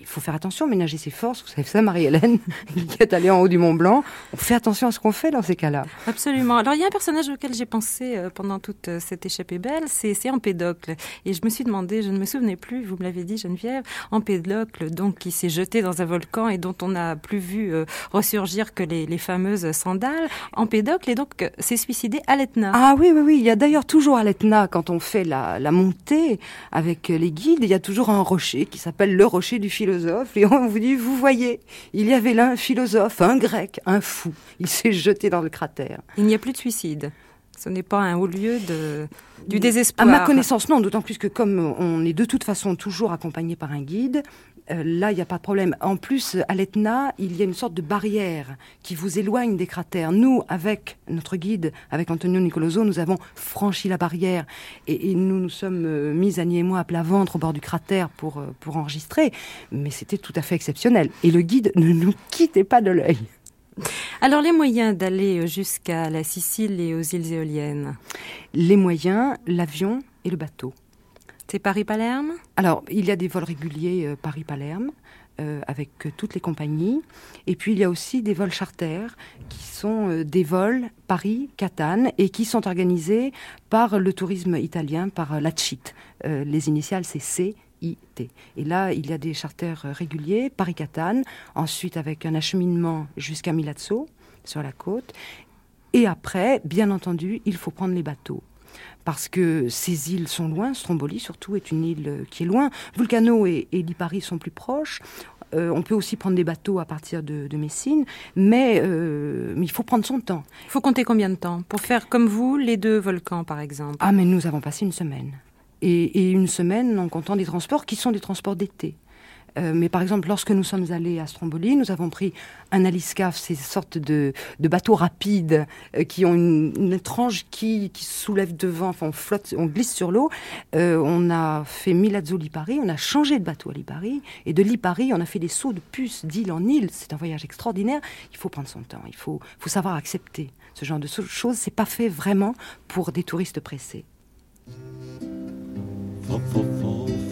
Il faut faire attention, ménager ses forces. Vous savez ça, Marie-Hélène, qui est allée en haut du Mont Blanc. On fait attention à ce qu'on fait dans ces cas-là. Absolument. Alors il y a un personnage auquel j'ai pensé euh, pendant toute euh, cette échappée belle, c'est c'est Empédocle. Et je me suis demandé, je ne me souvenais plus, vous me l'avez dit Geneviève, Empédocle donc qui s'est jeté dans un volcan et dont on n'a plus vu euh, ressurgir que les, les fameuses sandales. Empédocle et donc euh, s'est suicidé à l'Etna. Ah oui, oui, oui. Il y a d'ailleurs toujours à l'Etna, quand on fait la, la montée avec les guides, il y a toujours un rocher qui s'appelle le rocher du philosophe. Et on vous dit, vous voyez, il y avait là un philosophe, un grec, un fou. Il s'est jeté dans le cratère. Il n'y a plus de suicide. Ce n'est pas un haut lieu de, du désespoir. À ma connaissance, non, d'autant plus que comme on est de toute façon toujours accompagné par un guide, euh, là, il n'y a pas de problème. En plus, à l'Etna, il y a une sorte de barrière qui vous éloigne des cratères. Nous, avec notre guide, avec Antonio Nicoloso, nous avons franchi la barrière et, et nous nous sommes euh, mis, Annie et moi, à plat ventre au bord du cratère pour, euh, pour enregistrer. Mais c'était tout à fait exceptionnel. Et le guide ne nous quittait pas de l'œil. Alors les moyens d'aller jusqu'à la Sicile et aux îles éoliennes? Les moyens, l'avion et le bateau. C'est Paris-Palerme? Alors, il y a des vols réguliers euh, Paris-Palerme. euh, avec euh, toutes les compagnies. Et puis il y a aussi des vols charters qui sont des vols Paris-Catane et qui sont organisés par le tourisme italien, par la CIT. Les initiales, c'est C. IT. Et là, il y a des charters réguliers, Paris-Catane, ensuite avec un acheminement jusqu'à Milazzo, sur la côte. Et après, bien entendu, il faut prendre les bateaux parce que ces îles sont loin. Stromboli, surtout, est une île euh, qui est loin. Vulcano et, et Lipari sont plus proches. Euh, on peut aussi prendre des bateaux à partir de, Messine, mais, euh, mais, il faut prendre son temps. Il faut compter combien de temps pour faire comme vous les deux volcans, par exemple? Ah, mais nous avons passé une semaine. et une semaine en comptant des transports qui sont des transports d'été. Euh, mais par exemple, lorsque nous sommes allés à Stromboli, nous avons pris un aliscaf, ces sortes de, bateaux rapides euh, qui ont une, étrange qui, qui soulève devant, enfin on flotte, on glisse sur l'eau. Euh, on a fait Milazzo-Lipari, on a changé de bateau à Lipari, et de Lipari, on a fait des sauts de puce d'île en île. C'est un voyage extraordinaire. Il faut prendre son temps, il faut, faut savoir accepter ce genre de choses. C'est pas fait vraiment pour des touristes pressés.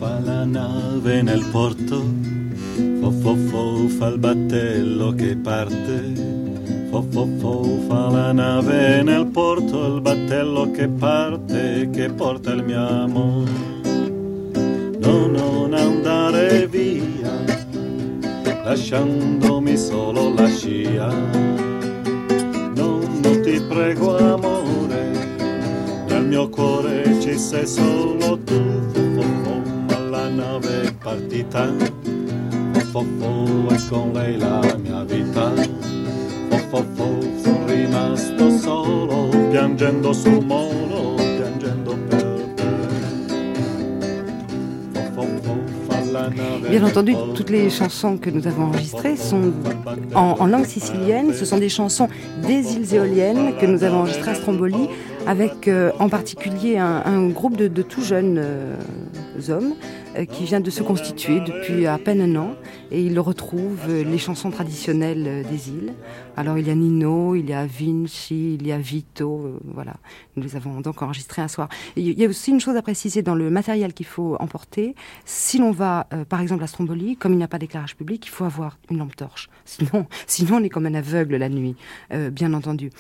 Fa la nave nel porto, fo fo fo fa il battello che parte, fo fo fo fa la nave nel porto, il battello che parte, che porta il mio amore. No, non andare via, lasciandomi solo la scia. No, non ti prego amore, nel mio cuore ci sei solo tu, fo nave partita. Fofo è con lei la mia vita. Fofo sono rimasto solo, piangendo sul molo, piangendo per Bien entendu, toutes les chansons que nous avons enregistrées sont en, en, langue sicilienne. Ce sont des chansons des îles éoliennes que nous avons enregistrées à Stromboli, avec euh, en particulier un, un, groupe de, de tout jeunes euh, hommes qui vient de se constituer depuis à peine un an et il retrouve euh, les chansons traditionnelles euh, des îles. Alors il y a Nino, il y a Vinci, il y a Vito, voilà. Nous les avons donc enregistrés un soir. il y a aussi une chose à préciser dans le matériel qu'il faut emporter. Si l'on va, par exemple, à Stromboli, comme il n'y a pas d'éclairage public, il faut avoir une lampe torche. Sinon, sinon on est comme un aveugle la nuit, bien entendu.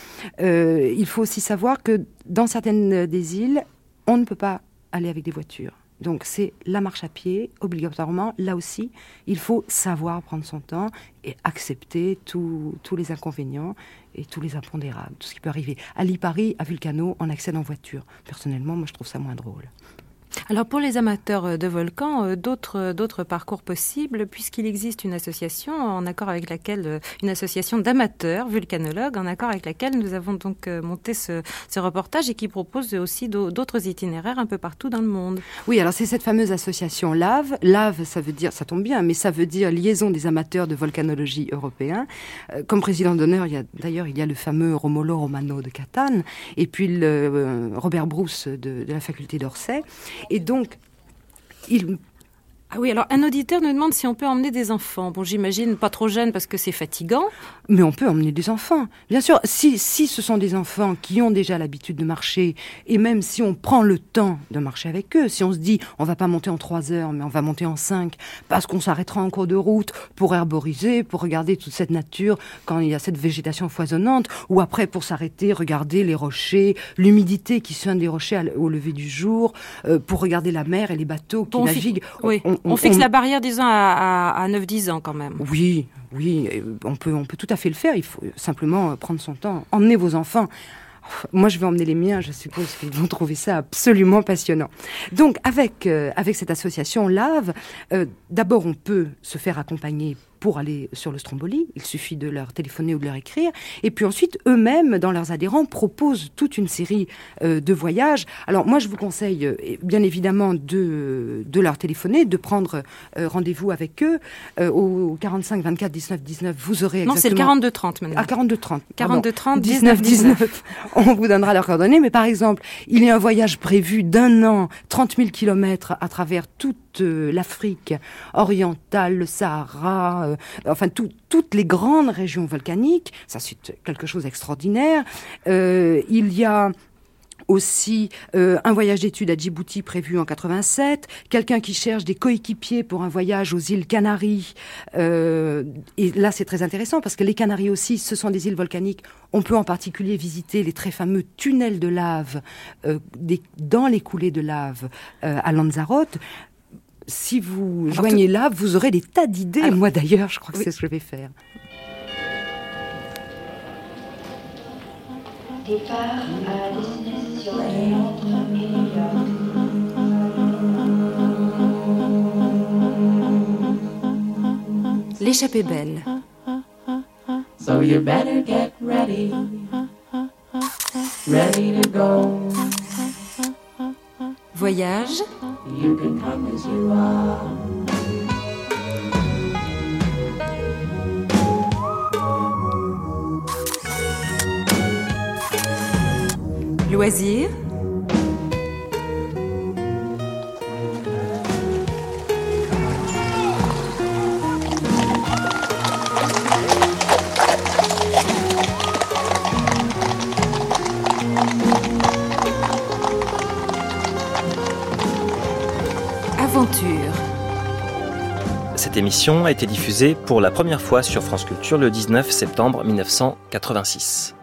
il faut aussi savoir que dans certaines des îles, on ne peut pas aller avec des voitures. Donc c'est la marche à pied, obligatoirement. Là aussi, il faut savoir prendre son temps et accepter tous les inconvénients et tous les impondérables, tout ce qui peut arriver. À Lipari, à Vulcano, on accède en voiture. Personnellement, moi, je trouve ça moins drôle. Alors pour les amateurs euh, de volcans, euh, d'autres d'autres parcours possibles puisqu'il existe une association en accord avec laquelle euh, une association d'amateurs vulcanologues en accord avec laquelle nous avons donc monté ce, reportage et qui propose aussi d'autres itinéraires un peu partout dans le monde. Oui, alors c'est cette fameuse association LAV. LAV, ça veut dire, ça tombe bien, mais ça veut dire liaison des amateurs de volcanologie européens. Comme président d'honneur, d'ailleurs il y a le fameux Romolo Romano de Catane et puis le, Robert Brousse de, de la faculté d'Orsay. Et donc, il ah oui, alors un auditeur nous demande si on peut emmener des enfants. Bon, j'imagine pas trop jeunes parce que c'est fatigant. Mais on peut emmener des enfants. Bien sûr, si, si ce sont des enfants qui ont déjà l'habitude de marcher, et même si on prend le temps de marcher avec eux, si on se dit on va pas monter en trois heures, mais on va monter en cinq, parce qu'on s'arrêtera en cours de route pour herboriser, pour regarder toute cette nature quand il y a cette végétation foisonnante, ou après pour s'arrêter, regarder les rochers, l'humidité qui soigne des rochers au lever du jour, euh, pour regarder la mer et les bateaux qui naviguent. Oui on, fixe la barrière, disons, à, à, 9-10 ans quand même. Oui, oui, on peut, on peut tout à fait le faire. Il faut simplement prendre son temps. Emmenez vos enfants. Moi, je vais emmener les miens. Je suppose qu'ils vont trouver ça absolument passionnant. Donc, avec, euh, avec cette association LAVE, euh, d'abord, on peut se faire accompagner pour aller sur le Stromboli. Il suffit de leur téléphoner ou de leur écrire. Et puis ensuite, eux-mêmes, dans leurs adhérents, proposent toute une série euh, de voyages. Alors moi, je vous conseille, euh, bien évidemment, de, de leur téléphoner, de prendre euh, rendez-vous avec eux. au 45 24 19 19, vous aurez exactement... Non, c'est le 42 30 maintenant. Ah, 42 30. 42 30 19 19. On vous donnera leurs coordonnées. Mais par exemple, il y a un voyage prévu d'un an, 30 000 kilomètres à travers toute l'Afrique orientale, le Sahara, euh, enfin toutes les grandes régions volcaniques. Ça, c'est quelque chose d'extraordinaire. Euh, il y a aussi euh, un voyage d'études à Djibouti prévu en 87, quelqu'un qui cherche des coéquipiers pour un voyage aux îles Canaries. et là, c'est très intéressant parce que les Canaries aussi, ce sont des îles volcaniques. On peut en particulier visiter les très fameux tunnels de lave dans les coulées de lave à Lanzarote si vous joignez là, vous aurez des tas d'idées. Moi d'ailleurs, je crois que c'est ce que je vais faire. Départ à destination de. L'échappée belle. So you better get ready, ready to go. Voyage. You can come as you are. Loisir. Cette émission a été diffusée pour la première fois sur France Culture le 19 septembre 1986.